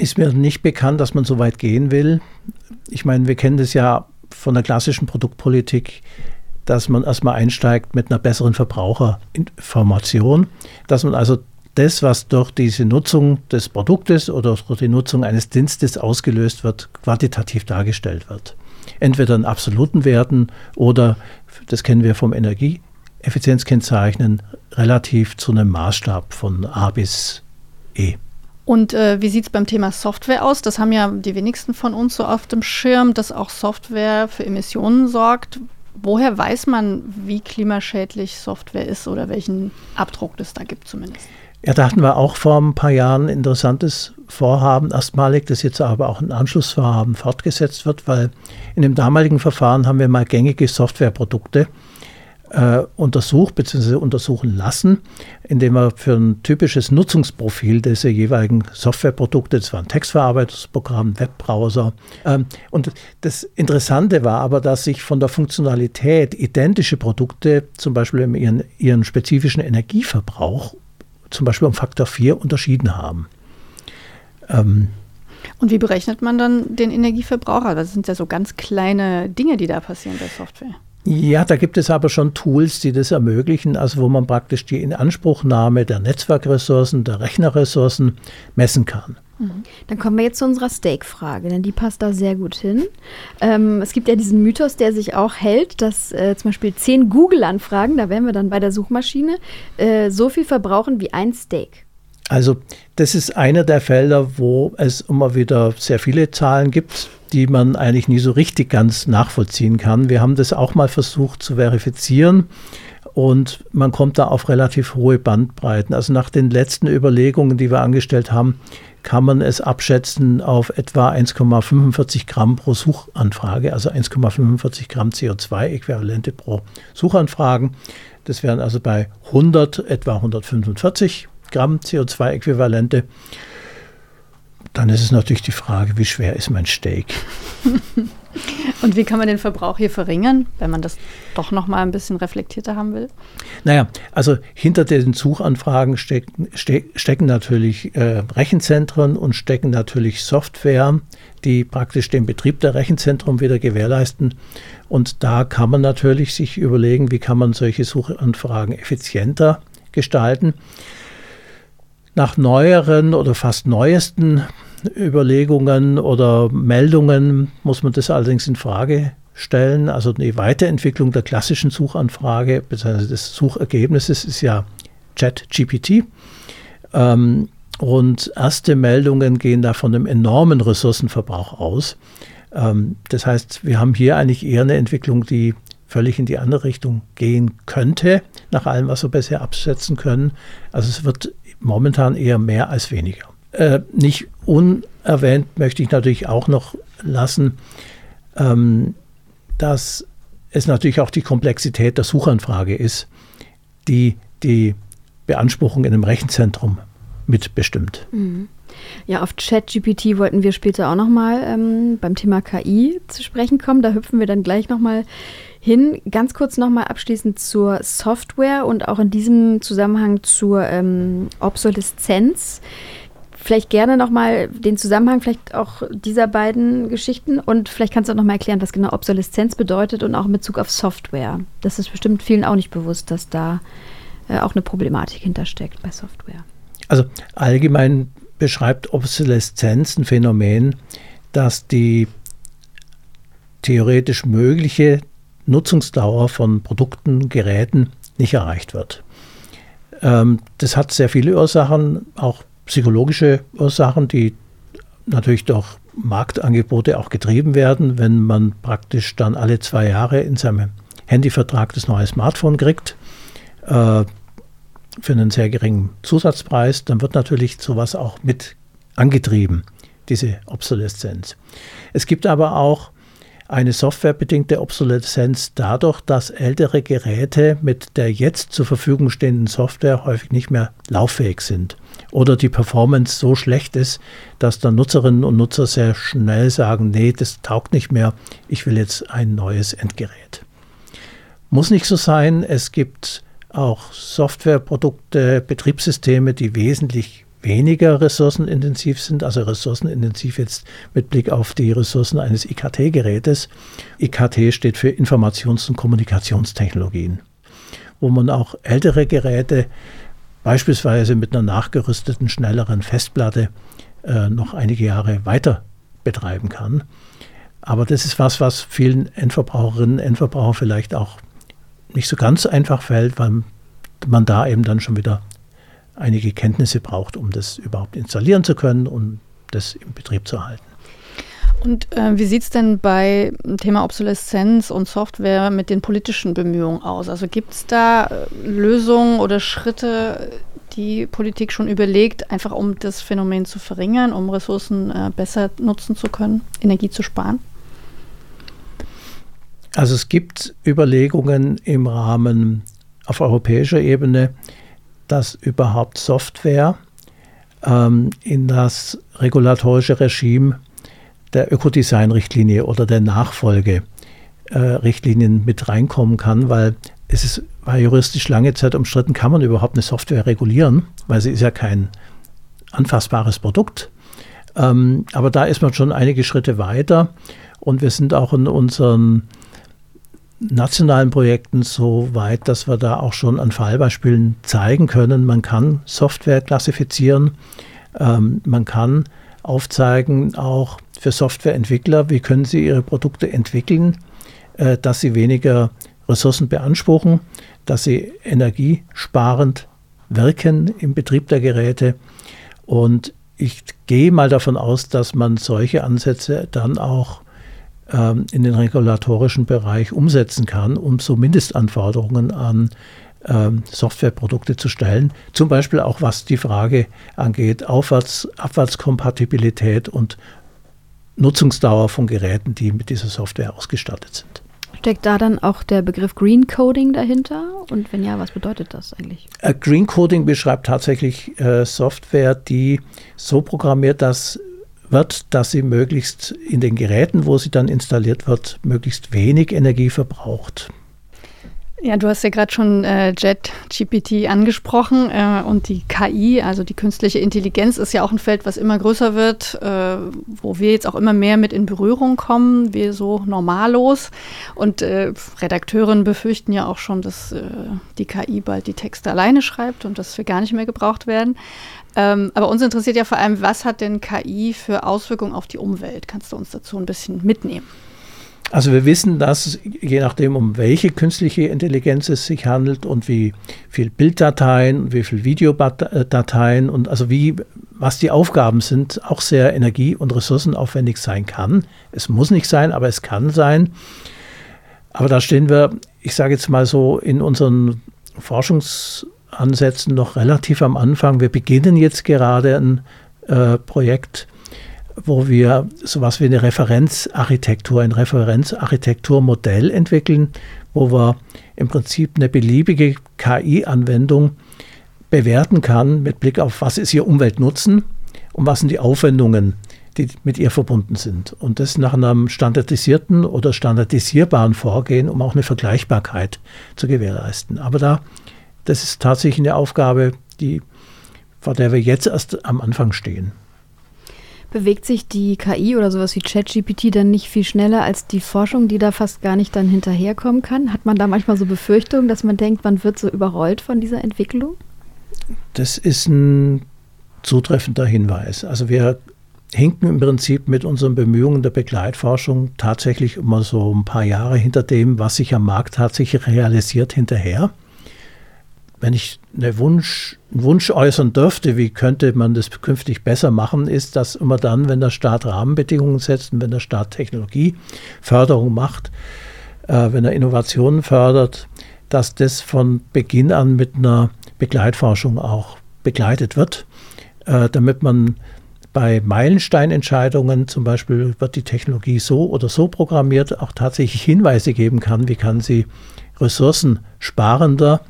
Ist mir nicht bekannt, dass man so weit gehen will. Ich meine, wir kennen das ja von der klassischen Produktpolitik, dass man erstmal einsteigt mit einer besseren Verbraucherinformation, dass man also das, was durch diese Nutzung des Produktes oder durch die Nutzung eines Dienstes ausgelöst wird, quantitativ dargestellt wird. Entweder in absoluten Werten oder, das kennen wir vom Energieeffizienzkennzeichnen, relativ zu einem Maßstab von A bis E. Und äh, wie sieht es beim Thema Software aus? Das haben ja die wenigsten von uns so auf dem Schirm, dass auch Software für Emissionen sorgt. Woher weiß man, wie klimaschädlich Software ist oder welchen Abdruck es da gibt zumindest? Ja, da hatten wir auch vor ein paar Jahren ein interessantes Vorhaben, erstmalig, das jetzt aber auch ein Anschlussvorhaben fortgesetzt wird, weil in dem damaligen Verfahren haben wir mal gängige Softwareprodukte äh, untersucht bzw. untersuchen lassen, indem wir für ein typisches Nutzungsprofil dieser jeweiligen Softwareprodukte, das war ein Textverarbeitungsprogramm, Webbrowser. Ähm, und das Interessante war aber, dass sich von der Funktionalität identische Produkte, zum Beispiel ihren, ihren spezifischen Energieverbrauch, zum Beispiel um Faktor 4 unterschieden haben. Ähm, und wie berechnet man dann den Energieverbrauch? Das sind ja so ganz kleine Dinge, die da passieren bei Software. Ja, da gibt es aber schon Tools, die das ermöglichen, also wo man praktisch die Inanspruchnahme der Netzwerkressourcen, der Rechnerressourcen messen kann. Mhm. Dann kommen wir jetzt zu unserer Steak-Frage, denn die passt da sehr gut hin. Ähm, es gibt ja diesen Mythos, der sich auch hält, dass äh, zum Beispiel zehn Google-Anfragen, da wären wir dann bei der Suchmaschine, äh, so viel verbrauchen wie ein Steak. Also das ist einer der Felder, wo es immer wieder sehr viele Zahlen gibt, die man eigentlich nie so richtig ganz nachvollziehen kann. Wir haben das auch mal versucht zu verifizieren und man kommt da auf relativ hohe Bandbreiten. Also nach den letzten Überlegungen, die wir angestellt haben, kann man es abschätzen auf etwa 1,45 Gramm pro Suchanfrage, also 1,45 Gramm CO2-Äquivalente pro Suchanfragen. Das wären also bei 100 etwa 145 Gramm CO2-Äquivalente. Dann ist es natürlich die Frage, wie schwer ist mein Steak? Und wie kann man den Verbrauch hier verringern, wenn man das doch noch mal ein bisschen reflektierter haben will? Naja, also hinter den Suchanfragen stecken, stecken natürlich äh, Rechenzentren und stecken natürlich Software, die praktisch den Betrieb der Rechenzentren wieder gewährleisten. Und da kann man natürlich sich überlegen, wie kann man solche Suchanfragen effizienter gestalten. Nach neueren oder fast neuesten Überlegungen oder Meldungen muss man das allerdings in Frage stellen. Also die Weiterentwicklung der klassischen Suchanfrage bzw. des Suchergebnisses ist ja ChatGPT. Ähm, und erste Meldungen gehen da von einem enormen Ressourcenverbrauch aus. Ähm, das heißt, wir haben hier eigentlich eher eine Entwicklung, die völlig in die andere Richtung gehen könnte, nach allem, was wir bisher absetzen können. Also es wird momentan eher mehr als weniger. Äh, nicht unerwähnt möchte ich natürlich auch noch lassen, ähm, dass es natürlich auch die Komplexität der Suchanfrage ist, die die Beanspruchung in einem Rechenzentrum mitbestimmt. Mhm. Ja, auf ChatGPT wollten wir später auch nochmal ähm, beim Thema KI zu sprechen kommen. Da hüpfen wir dann gleich nochmal hin. Ganz kurz nochmal abschließend zur Software und auch in diesem Zusammenhang zur ähm, Obsoleszenz. Vielleicht gerne nochmal den Zusammenhang vielleicht auch dieser beiden Geschichten und vielleicht kannst du auch nochmal erklären, was genau Obsoleszenz bedeutet und auch in Bezug auf Software. Das ist bestimmt vielen auch nicht bewusst, dass da äh, auch eine Problematik hintersteckt bei Software. Also allgemein beschreibt Obsoleszenz ein Phänomen, dass die theoretisch mögliche Nutzungsdauer von Produkten, Geräten nicht erreicht wird. Ähm, das hat sehr viele Ursachen, auch psychologische Ursachen, die natürlich durch Marktangebote auch getrieben werden, wenn man praktisch dann alle zwei Jahre in seinem Handyvertrag das neue Smartphone kriegt. Äh, für einen sehr geringen Zusatzpreis, dann wird natürlich sowas auch mit angetrieben, diese Obsoleszenz. Es gibt aber auch eine softwarebedingte Obsoleszenz dadurch, dass ältere Geräte mit der jetzt zur Verfügung stehenden Software häufig nicht mehr lauffähig sind oder die Performance so schlecht ist, dass dann Nutzerinnen und Nutzer sehr schnell sagen, nee, das taugt nicht mehr, ich will jetzt ein neues Endgerät. Muss nicht so sein, es gibt auch Softwareprodukte, Betriebssysteme, die wesentlich weniger ressourcenintensiv sind, also ressourcenintensiv jetzt mit Blick auf die Ressourcen eines IKT-Gerätes. IKT steht für Informations- und Kommunikationstechnologien, wo man auch ältere Geräte beispielsweise mit einer nachgerüsteten, schnelleren Festplatte äh, noch einige Jahre weiter betreiben kann. Aber das ist was, was vielen Endverbraucherinnen und Endverbrauchern vielleicht auch nicht so ganz einfach fällt, weil man da eben dann schon wieder einige Kenntnisse braucht, um das überhaupt installieren zu können und das im Betrieb zu halten. Und äh, wie sieht es denn bei dem Thema Obsoleszenz und Software mit den politischen Bemühungen aus? Also gibt es da äh, Lösungen oder Schritte, die Politik schon überlegt, einfach um das Phänomen zu verringern, um Ressourcen äh, besser nutzen zu können, Energie zu sparen? Also es gibt Überlegungen im Rahmen auf europäischer Ebene, dass überhaupt Software ähm, in das regulatorische Regime der Ökodesign-Richtlinie oder der Nachfolgerichtlinien äh, mit reinkommen kann, weil es ist war juristisch lange Zeit umstritten, kann man überhaupt eine Software regulieren, weil sie ist ja kein anfassbares Produkt. Ähm, aber da ist man schon einige Schritte weiter und wir sind auch in unseren nationalen Projekten so weit, dass wir da auch schon an Fallbeispielen zeigen können, man kann Software klassifizieren, ähm, man kann aufzeigen, auch für Softwareentwickler, wie können sie ihre Produkte entwickeln, äh, dass sie weniger Ressourcen beanspruchen, dass sie energiesparend wirken im Betrieb der Geräte. Und ich gehe mal davon aus, dass man solche Ansätze dann auch ähm, in den regulatorischen Bereich umsetzen kann, um so Mindestanforderungen an ähm, Softwareprodukte zu stellen. Zum Beispiel auch was die Frage angeht, Aufwärts, Abwärtskompatibilität und Nutzungsdauer von Geräten, die mit dieser Software ausgestattet sind. Steckt da dann auch der Begriff Green Coding dahinter? Und wenn ja, was bedeutet das eigentlich? Äh, Green Coding beschreibt tatsächlich äh, Software, die so programmiert dass wird, dass sie möglichst in den Geräten, wo sie dann installiert wird, möglichst wenig Energie verbraucht. Ja, du hast ja gerade schon äh, JetGPT angesprochen äh, und die KI, also die künstliche Intelligenz, ist ja auch ein Feld, was immer größer wird, äh, wo wir jetzt auch immer mehr mit in Berührung kommen, wir so normallos. Und äh, Redakteurinnen befürchten ja auch schon, dass äh, die KI bald die Texte alleine schreibt und dass wir gar nicht mehr gebraucht werden. Ähm, aber uns interessiert ja vor allem, was hat denn KI für Auswirkungen auf die Umwelt? Kannst du uns dazu ein bisschen mitnehmen? Also wir wissen, dass je nachdem, um welche künstliche Intelligenz es sich handelt und wie viel Bilddateien, wie viel Videodateien und also wie, was die Aufgaben sind, auch sehr energie- und ressourcenaufwendig sein kann. Es muss nicht sein, aber es kann sein. Aber da stehen wir, ich sage jetzt mal so, in unseren Forschungsansätzen noch relativ am Anfang. Wir beginnen jetzt gerade ein äh, Projekt, wo wir sowas wie eine Referenzarchitektur, ein Referenzarchitekturmodell entwickeln, wo wir im Prinzip eine beliebige KI-Anwendung bewerten kann mit Blick auf, was ist ihr Umweltnutzen und was sind die Aufwendungen, die mit ihr verbunden sind. Und das nach einem standardisierten oder standardisierbaren Vorgehen, um auch eine Vergleichbarkeit zu gewährleisten. Aber da, das ist tatsächlich eine Aufgabe, die, vor der wir jetzt erst am Anfang stehen. Bewegt sich die KI oder sowas wie ChatGPT dann nicht viel schneller als die Forschung, die da fast gar nicht dann hinterherkommen kann? Hat man da manchmal so Befürchtungen, dass man denkt, man wird so überrollt von dieser Entwicklung? Das ist ein zutreffender Hinweis. Also wir hinken im Prinzip mit unseren Bemühungen der Begleitforschung tatsächlich immer so ein paar Jahre hinter dem, was sich am Markt tatsächlich realisiert, hinterher wenn ich eine Wunsch, einen Wunsch äußern dürfte, wie könnte man das künftig besser machen, ist, dass immer dann, wenn der Staat Rahmenbedingungen setzt und wenn der Staat Technologieförderung macht, äh, wenn er Innovationen fördert, dass das von Beginn an mit einer Begleitforschung auch begleitet wird, äh, damit man bei Meilensteinentscheidungen, zum Beispiel wird die Technologie so oder so programmiert, auch tatsächlich Hinweise geben kann, wie kann sie ressourcensparender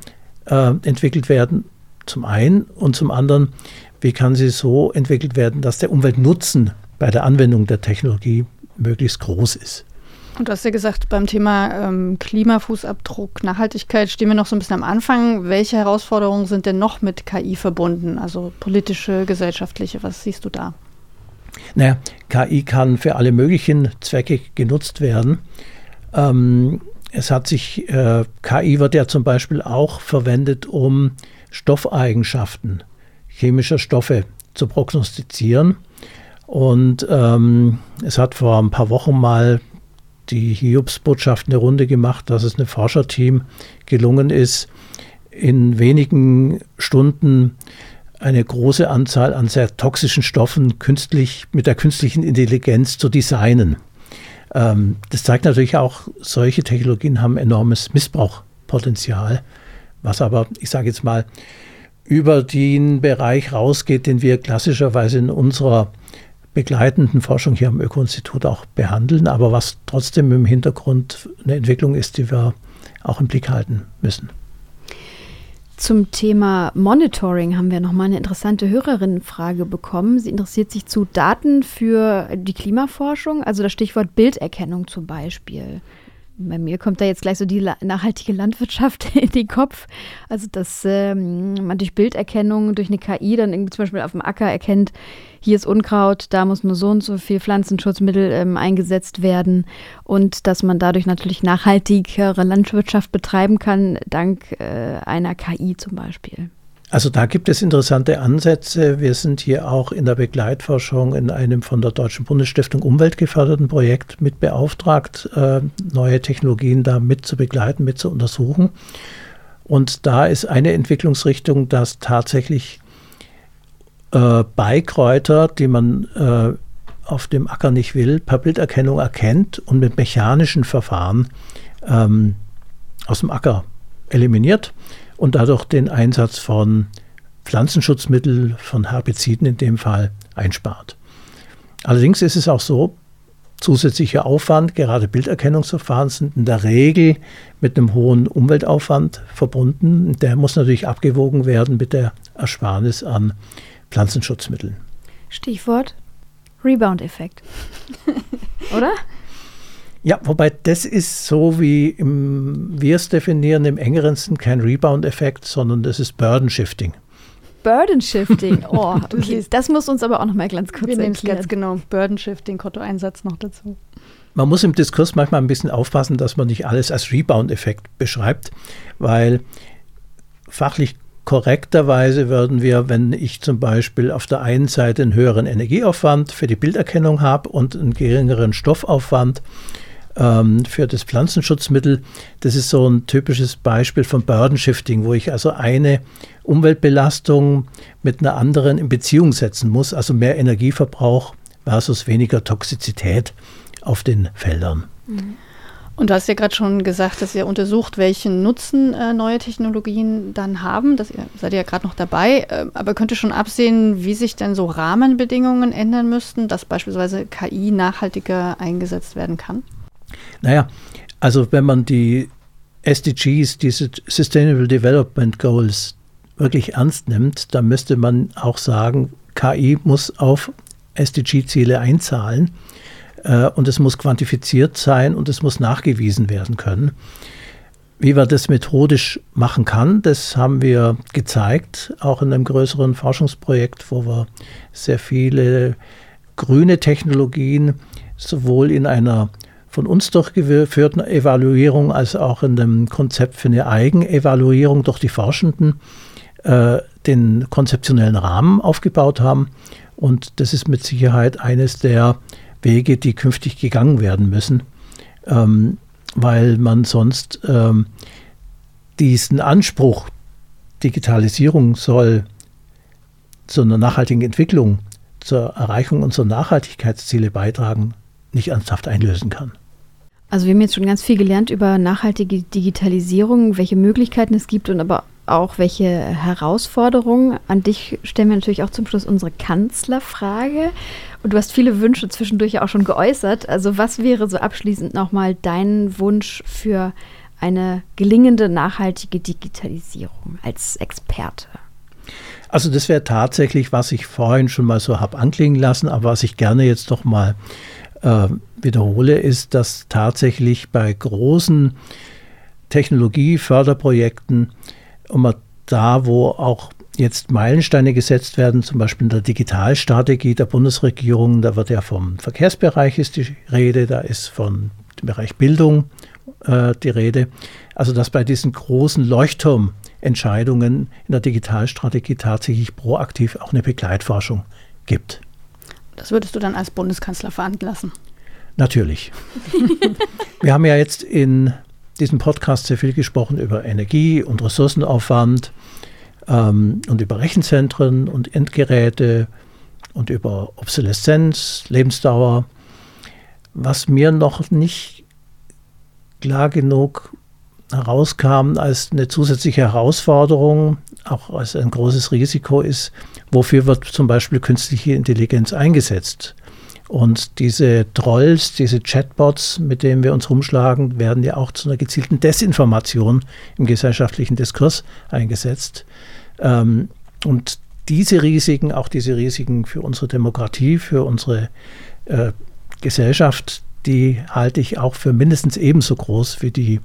äh, entwickelt werden, zum einen, und zum anderen, wie kann sie so entwickelt werden, dass der Umweltnutzen bei der Anwendung der Technologie möglichst groß ist. Und du hast ja gesagt, beim Thema ähm, Klimafußabdruck, Nachhaltigkeit stehen wir noch so ein bisschen am Anfang. Welche Herausforderungen sind denn noch mit KI verbunden? Also politische, gesellschaftliche, was siehst du da? Naja, KI kann für alle möglichen Zwecke genutzt werden. Ähm, es hat sich, äh, KI wird ja zum Beispiel auch verwendet, um Stoffeigenschaften chemischer Stoffe zu prognostizieren. Und ähm, es hat vor ein paar Wochen mal die Hiobs-Botschaft eine Runde gemacht, dass es einem Forscherteam gelungen ist, in wenigen Stunden eine große Anzahl an sehr toxischen Stoffen künstlich mit der künstlichen Intelligenz zu designen. Ähm, das zeigt natürlich auch, solche Technologien haben enormes Missbrauchpotenzial, was aber, ich sage jetzt mal, über den Bereich rausgeht, den wir klassischerweise in unserer begleitenden Forschung hier am Öko-Institut auch behandeln, aber was trotzdem im Hintergrund eine Entwicklung ist, die wir auch im Blick halten müssen. Zum Thema Monitoring haben wir nochmal eine interessante Hörerinnenfrage bekommen. Sie interessiert sich zu Daten für die Klimaforschung, also das Stichwort Bilderkennung zum Beispiel. Bei mir kommt da jetzt gleich so die nachhaltige Landwirtschaft in den Kopf. Also, dass ähm, man durch Bilderkennung, durch eine KI dann irgendwie zum Beispiel auf dem Acker erkennt, hier ist Unkraut, da muss nur so und so viel Pflanzenschutzmittel ähm, eingesetzt werden und dass man dadurch natürlich nachhaltigere Landwirtschaft betreiben kann, dank äh, einer KI zum Beispiel. Also da gibt es interessante Ansätze. Wir sind hier auch in der Begleitforschung in einem von der Deutschen Bundesstiftung Umwelt geförderten Projekt mit beauftragt, äh, neue Technologien da mit zu begleiten, mit zu untersuchen. Und da ist eine Entwicklungsrichtung, dass tatsächlich äh, Beikräuter, die man äh, auf dem Acker nicht will, per Bilderkennung erkennt und mit mechanischen Verfahren ähm, aus dem Acker eliminiert und dadurch den Einsatz von Pflanzenschutzmitteln, von Herbiziden in dem Fall einspart. Allerdings ist es auch so, zusätzlicher Aufwand, gerade Bilderkennungsverfahren sind in der Regel mit einem hohen Umweltaufwand verbunden. Der muss natürlich abgewogen werden mit der Ersparnis an Pflanzenschutzmitteln. Stichwort Rebound-Effekt. Oder? Ja, wobei das ist so, wie wir es definieren, im engeren Sinn kein Rebound-Effekt, sondern das ist Burden Shifting. Burden Shifting, oh, okay. das muss uns aber auch noch mal ganz kurz Wir nehmen es ganz genau. Burden Shifting, Kontoeinsatz noch dazu. Man muss im Diskurs manchmal ein bisschen aufpassen, dass man nicht alles als Rebound-Effekt beschreibt, weil fachlich korrekterweise würden wir, wenn ich zum Beispiel auf der einen Seite einen höheren Energieaufwand für die Bilderkennung habe und einen geringeren Stoffaufwand, ähm, für das Pflanzenschutzmittel. Das ist so ein typisches Beispiel von Burden Shifting, wo ich also eine Umweltbelastung mit einer anderen in Beziehung setzen muss, also mehr Energieverbrauch versus weniger Toxizität auf den Feldern. Mhm. Und du hast ja gerade schon gesagt, dass ihr untersucht, welchen Nutzen äh, neue Technologien dann haben. Das ihr, seid ihr ja gerade noch dabei. Äh, aber könnt ihr schon absehen, wie sich denn so Rahmenbedingungen ändern müssten, dass beispielsweise KI nachhaltiger eingesetzt werden kann? Naja, also wenn man die SDGs, diese Sustainable Development Goals, wirklich ernst nimmt, dann müsste man auch sagen, KI muss auf SDG-Ziele einzahlen äh, und es muss quantifiziert sein und es muss nachgewiesen werden können. Wie man das methodisch machen kann, das haben wir gezeigt, auch in einem größeren Forschungsprojekt, wo wir sehr viele grüne Technologien sowohl in einer von uns durchgeführten Evaluierung als auch in dem Konzept für eine Eigenevaluierung durch die Forschenden äh, den konzeptionellen Rahmen aufgebaut haben. Und das ist mit Sicherheit eines der Wege, die künftig gegangen werden müssen, ähm, weil man sonst ähm, diesen Anspruch, Digitalisierung soll zu einer nachhaltigen Entwicklung, zur Erreichung unserer Nachhaltigkeitsziele beitragen, nicht ernsthaft einlösen kann. Also wir haben jetzt schon ganz viel gelernt über nachhaltige Digitalisierung, welche Möglichkeiten es gibt und aber auch welche Herausforderungen. An dich stellen wir natürlich auch zum Schluss unsere Kanzlerfrage. Und du hast viele Wünsche zwischendurch auch schon geäußert. Also was wäre so abschließend nochmal dein Wunsch für eine gelingende nachhaltige Digitalisierung als Experte? Also das wäre tatsächlich, was ich vorhin schon mal so habe anklingen lassen, aber was ich gerne jetzt doch mal äh, wiederhole, ist, dass tatsächlich bei großen Technologieförderprojekten immer da, wo auch jetzt Meilensteine gesetzt werden, zum Beispiel in der Digitalstrategie der Bundesregierung, da wird ja vom Verkehrsbereich ist die Rede, da ist von dem Bereich Bildung äh, die Rede. Also dass bei diesen großen Leuchtturmentscheidungen in der Digitalstrategie tatsächlich proaktiv auch eine Begleitforschung gibt. Das würdest du dann als Bundeskanzler veranlassen? Natürlich. Wir haben ja jetzt in diesem Podcast sehr viel gesprochen über Energie und Ressourcenaufwand ähm, und über Rechenzentren und Endgeräte und über Obsoleszenz, Lebensdauer. Was mir noch nicht klar genug herauskam als eine zusätzliche Herausforderung, auch als ein großes Risiko ist, wofür wird zum Beispiel künstliche Intelligenz eingesetzt? Und diese Trolls, diese Chatbots, mit denen wir uns rumschlagen, werden ja auch zu einer gezielten Desinformation im gesellschaftlichen Diskurs eingesetzt. Ähm, und diese Risiken, auch diese Risiken für unsere Demokratie, für unsere äh, Gesellschaft, die halte ich auch für mindestens ebenso groß wie die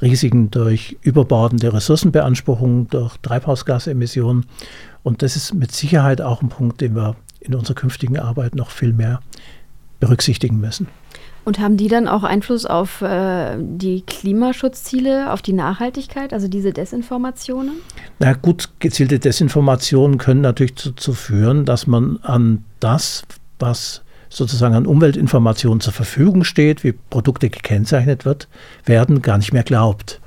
Risiken durch überbordende Ressourcenbeanspruchung, durch Treibhausgasemissionen. Und das ist mit Sicherheit auch ein Punkt, den wir in unserer künftigen Arbeit noch viel mehr berücksichtigen müssen. Und haben die dann auch Einfluss auf äh, die Klimaschutzziele, auf die Nachhaltigkeit, also diese Desinformationen? Na gut, gezielte Desinformationen können natürlich dazu führen, dass man an das, was sozusagen an Umweltinformationen zur Verfügung steht, wie Produkte gekennzeichnet wird, werden, gar nicht mehr glaubt.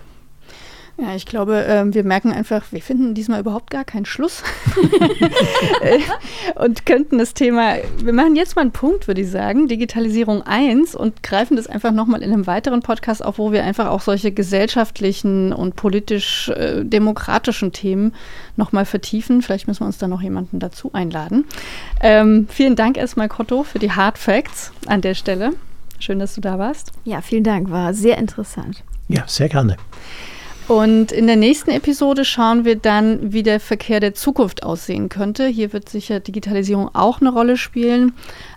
Ja, ich glaube, ähm, wir merken einfach, wir finden diesmal überhaupt gar keinen Schluss äh, und könnten das Thema, wir machen jetzt mal einen Punkt, würde ich sagen, Digitalisierung 1 und greifen das einfach nochmal in einem weiteren Podcast auf, wo wir einfach auch solche gesellschaftlichen und politisch-demokratischen äh, Themen nochmal vertiefen. Vielleicht müssen wir uns da noch jemanden dazu einladen. Ähm, vielen Dank erstmal, Kotto, für die Hard Facts an der Stelle. Schön, dass du da warst. Ja, vielen Dank, war sehr interessant. Ja, sehr gerne. Und in der nächsten Episode schauen wir dann, wie der Verkehr der Zukunft aussehen könnte. Hier wird sicher Digitalisierung auch eine Rolle spielen.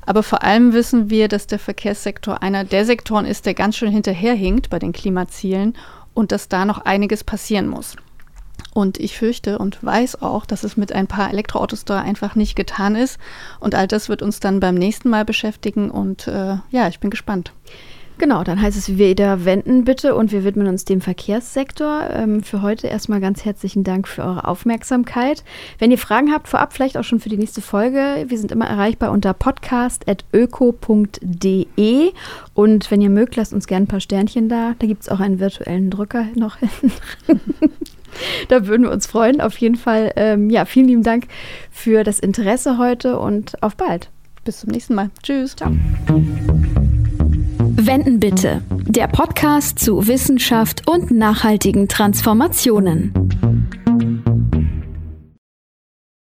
Aber vor allem wissen wir, dass der Verkehrssektor einer der Sektoren ist, der ganz schön hinterherhinkt bei den Klimazielen und dass da noch einiges passieren muss. Und ich fürchte und weiß auch, dass es mit ein paar Elektroautos da einfach nicht getan ist. Und all das wird uns dann beim nächsten Mal beschäftigen. Und äh, ja, ich bin gespannt. Genau, dann heißt es wieder wenden bitte und wir widmen uns dem Verkehrssektor. Ähm, für heute erstmal ganz herzlichen Dank für eure Aufmerksamkeit. Wenn ihr Fragen habt, vorab vielleicht auch schon für die nächste Folge, wir sind immer erreichbar unter podcast.öko.de und wenn ihr mögt, lasst uns gerne ein paar Sternchen da. Da gibt es auch einen virtuellen Drücker noch hinten da würden wir uns freuen. Auf jeden Fall, ähm, ja, vielen lieben Dank für das Interesse heute und auf bald. Bis zum nächsten Mal. Tschüss. Ciao. Spenden bitte. Der Podcast zu Wissenschaft und nachhaltigen Transformationen.